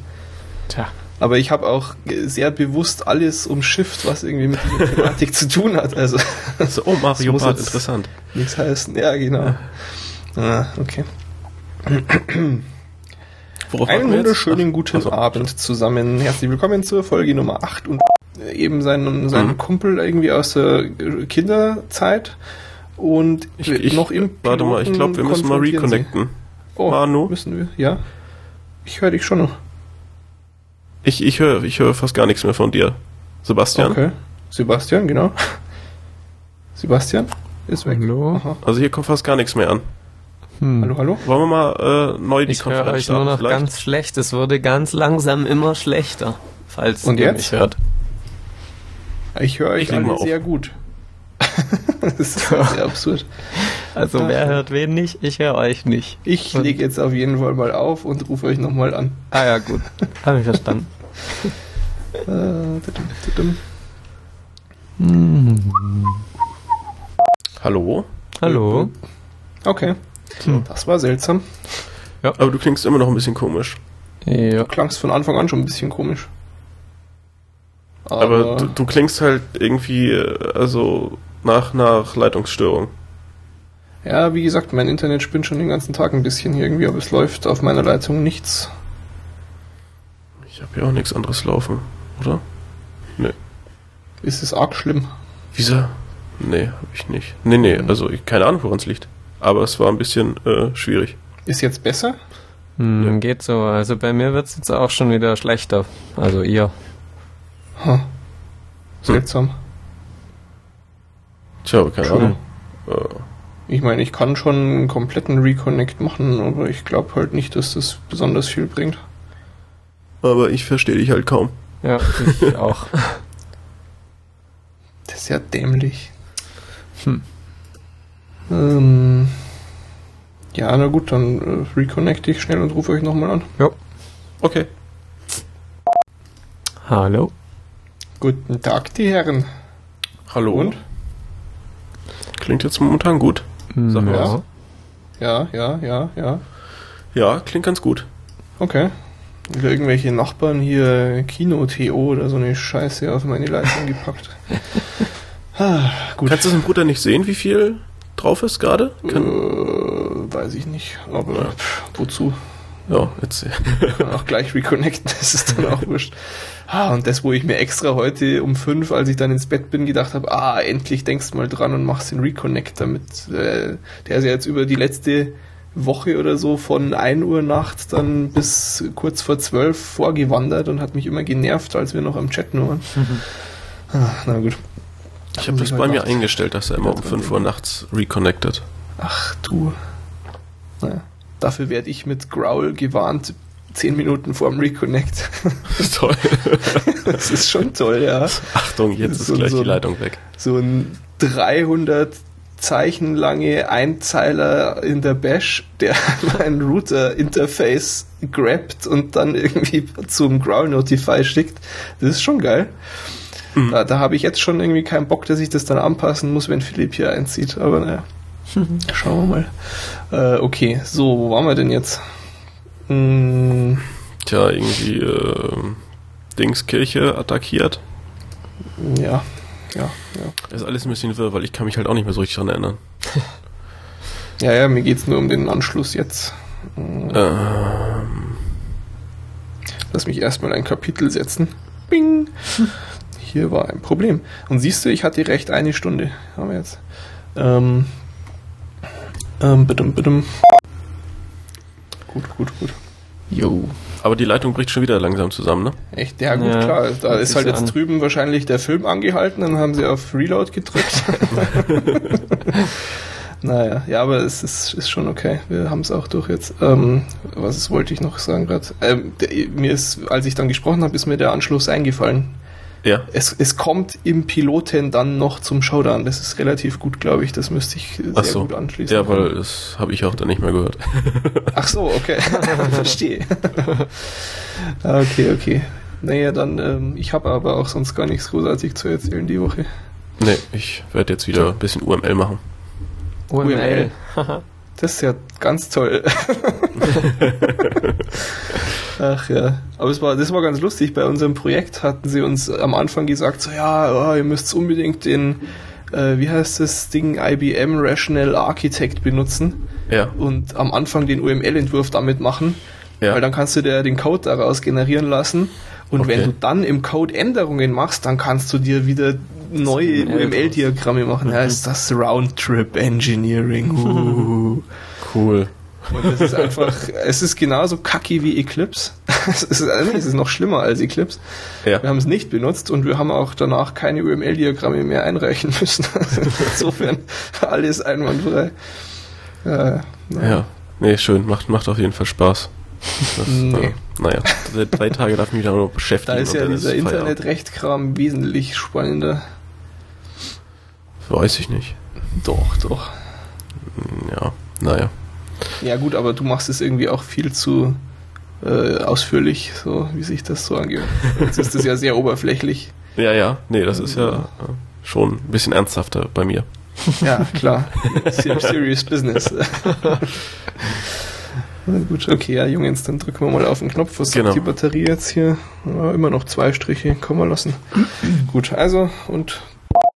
Tja. Aber ich habe auch sehr bewusst alles umschifft, was irgendwie mit der Thematik zu tun hat. Also, also oh, Mario Bart, interessant. Nichts heißen. Ja, genau. Ah, okay. Worauf Einen wunderschönen guten also, Abend zusammen. Herzlich willkommen zur Folge Nummer 8 und eben seinen, seinen mhm. Kumpel irgendwie aus der Kinderzeit und ich, ich, noch im Warte mal, ich glaube, wir müssen mal reconnecten. Oh, Manu? müssen wir? Ja. Ich höre dich schon noch. Ich, ich höre ich hör fast gar nichts mehr von dir. Sebastian? Okay. Sebastian, genau. Sebastian ist weg. Hallo. Aha. Also hier kommt fast gar nichts mehr an. Hm. Hallo, hallo? Wollen wir mal äh, neu die ich Konferenz höre euch nur noch vielleicht? ganz schlecht. Es wurde ganz langsam immer schlechter, falls Und ihr jetzt? mich hört. Ich höre euch ich alle sehr gut. das ist sehr absurd. Also wer hört wen nicht? Ich höre euch nicht. Ich lege jetzt auf jeden Fall mal auf und rufe euch nochmal an. Ah ja, gut. Habe ich verstanden. Hallo? Hallo? Okay. Hm. Das war seltsam. Ja. Aber du klingst immer noch ein bisschen komisch. Ja. Du klangst von Anfang an schon ein bisschen komisch. Aber, Aber du, du, klingst halt irgendwie, äh, also nach, nach Leitungsstörung. Ja, wie gesagt, mein Internet spinnt schon den ganzen Tag ein bisschen hier irgendwie, aber es läuft auf meiner Leitung nichts. Ich habe ja auch nichts anderes laufen, oder? Nee. Ist es arg schlimm? Wieso? Nee, habe ich nicht. Nee, nee, also keine Ahnung, woran es liegt. Aber es war ein bisschen äh, schwierig. Ist jetzt besser? Hm, ja. Geht so. Also bei mir wird es jetzt auch schon wieder schlechter. Also ihr. Seltsam. Hm. Tja, keine Ahnung. Äh, Ich meine, ich kann schon einen kompletten Reconnect machen, aber ich glaube halt nicht, dass das besonders viel bringt. Aber ich verstehe dich halt kaum. Ja, ich auch. Das ist ja dämlich. Hm. Ähm, ja, na gut, dann äh, reconnecte ich schnell und rufe euch nochmal an. Ja. Okay. Hallo. Guten Tag, die Herren. Hallo. Und? Klingt jetzt momentan gut. Sag ja. Was. ja, ja, ja, ja. Ja, klingt ganz gut. Okay. Oder irgendwelche Nachbarn hier Kino-TO oder so eine Scheiße auf meine Leitung gepackt. ah, gut. Kannst du deinen Bruder nicht sehen, wie viel drauf ist gerade? Äh, weiß ich nicht, aber ja. pff, wozu? Ja, jetzt. Kann auch gleich reconnecten, das ist dann auch wurscht. Ah, und das, wo ich mir extra heute um fünf, als ich dann ins Bett bin, gedacht habe, ah, endlich denkst mal dran und machst den Reconnect damit. Äh, der ist ja jetzt über die letzte Woche oder so von 1 Uhr nachts dann bis kurz vor 12 vorgewandert und hat mich immer genervt, als wir noch am Chatten waren. Mhm. Ah, na gut. Ich habe das bei mir eingestellt, dass er immer um 5 Uhr nachts reconnected. Ach du. Naja. Dafür werde ich mit Growl gewarnt, 10 Minuten vorm Reconnect. Das ist toll. das ist schon toll, ja. Achtung, jetzt ist, so, gleich so die Leitung weg. So ein 300 Zeichen lange Einzeiler in der Bash, der mein Router-Interface grabt und dann irgendwie zum Growl Notify schickt. Das ist schon geil. Mhm. Da, da habe ich jetzt schon irgendwie keinen Bock, dass ich das dann anpassen muss, wenn Philipp hier einzieht. Aber naja, mhm. schauen wir mal. Äh, okay, so, wo waren wir denn jetzt? Hm. Tja, irgendwie äh, Dingskirche attackiert. Ja, ja, ja. Das ist alles ein bisschen wirr, weil ich kann mich halt auch nicht mehr so richtig dran erinnern. ja, ja, mir geht's nur um den Anschluss jetzt. Ähm. Lass mich erstmal ein Kapitel setzen. Bing! Hier war ein Problem. Und siehst du, ich hatte recht, eine Stunde haben wir jetzt. Ähm, ähm, bitte, bitte. Gut, gut, gut. Jo. Aber die Leitung bricht schon wieder langsam zusammen, ne? Echt? Ja, gut, ja, klar. Da ist halt jetzt an. drüben wahrscheinlich der Film angehalten, dann haben sie auf Reload gedrückt. naja, ja, aber es ist, ist schon okay. Wir haben es auch durch jetzt. Ähm, was wollte ich noch sagen gerade? Ähm, mir ist, als ich dann gesprochen habe, ist mir der Anschluss eingefallen. Ja. Es, es kommt im Piloten dann noch zum Showdown. Das ist relativ gut, glaube ich. Das müsste ich sehr so. gut anschließen. Ja, weil das habe ich auch dann nicht mehr gehört. Ach so, okay. Verstehe. okay, okay. Naja, dann, ähm, ich habe aber auch sonst gar nichts großartig zu erzählen die Woche. Nee, ich werde jetzt wieder ein bisschen UML machen. UML. Das ist ja ganz toll. Ach ja. Aber es war, das war ganz lustig. Bei unserem Projekt hatten sie uns am Anfang gesagt, so ja, oh, ihr müsst unbedingt den, äh, wie heißt das Ding, IBM Rational Architect benutzen. Ja. Und am Anfang den UML-Entwurf damit machen. Ja. Weil dann kannst du dir den Code daraus generieren lassen. Und okay. wenn du dann im Code Änderungen machst, dann kannst du dir wieder neue UML-Diagramme machen. Ja, ist das Roundtrip Engineering. Uh. Cool. Und es ist einfach, es ist genauso kacke wie Eclipse. es, ist, es ist noch schlimmer als Eclipse. Ja. Wir haben es nicht benutzt und wir haben auch danach keine UML-Diagramme mehr einreichen müssen. Also insofern alles einwandfrei. Äh, ja, nee, schön. Macht, macht auf jeden Fall Spaß. Das, nee. Äh, naja, drei Tage darf ich mich da noch beschäftigen. Da ist ja dieser Internet-Rechtkram wesentlich spannender. Weiß ich nicht. Doch, doch. Ja, naja. Ja gut, aber du machst es irgendwie auch viel zu äh, ausführlich, so wie sich das so angeht. Jetzt ist das ja sehr oberflächlich. Ja, ja, nee, das ist ja äh, schon ein bisschen ernsthafter bei mir. Ja, klar. Serious Business. Na gut, okay, ja, Jungs, dann drücken wir mal auf den Knopf. Was genau. sagt die Batterie jetzt hier? Ja, immer noch zwei Striche, kommen wir lassen. gut, also, und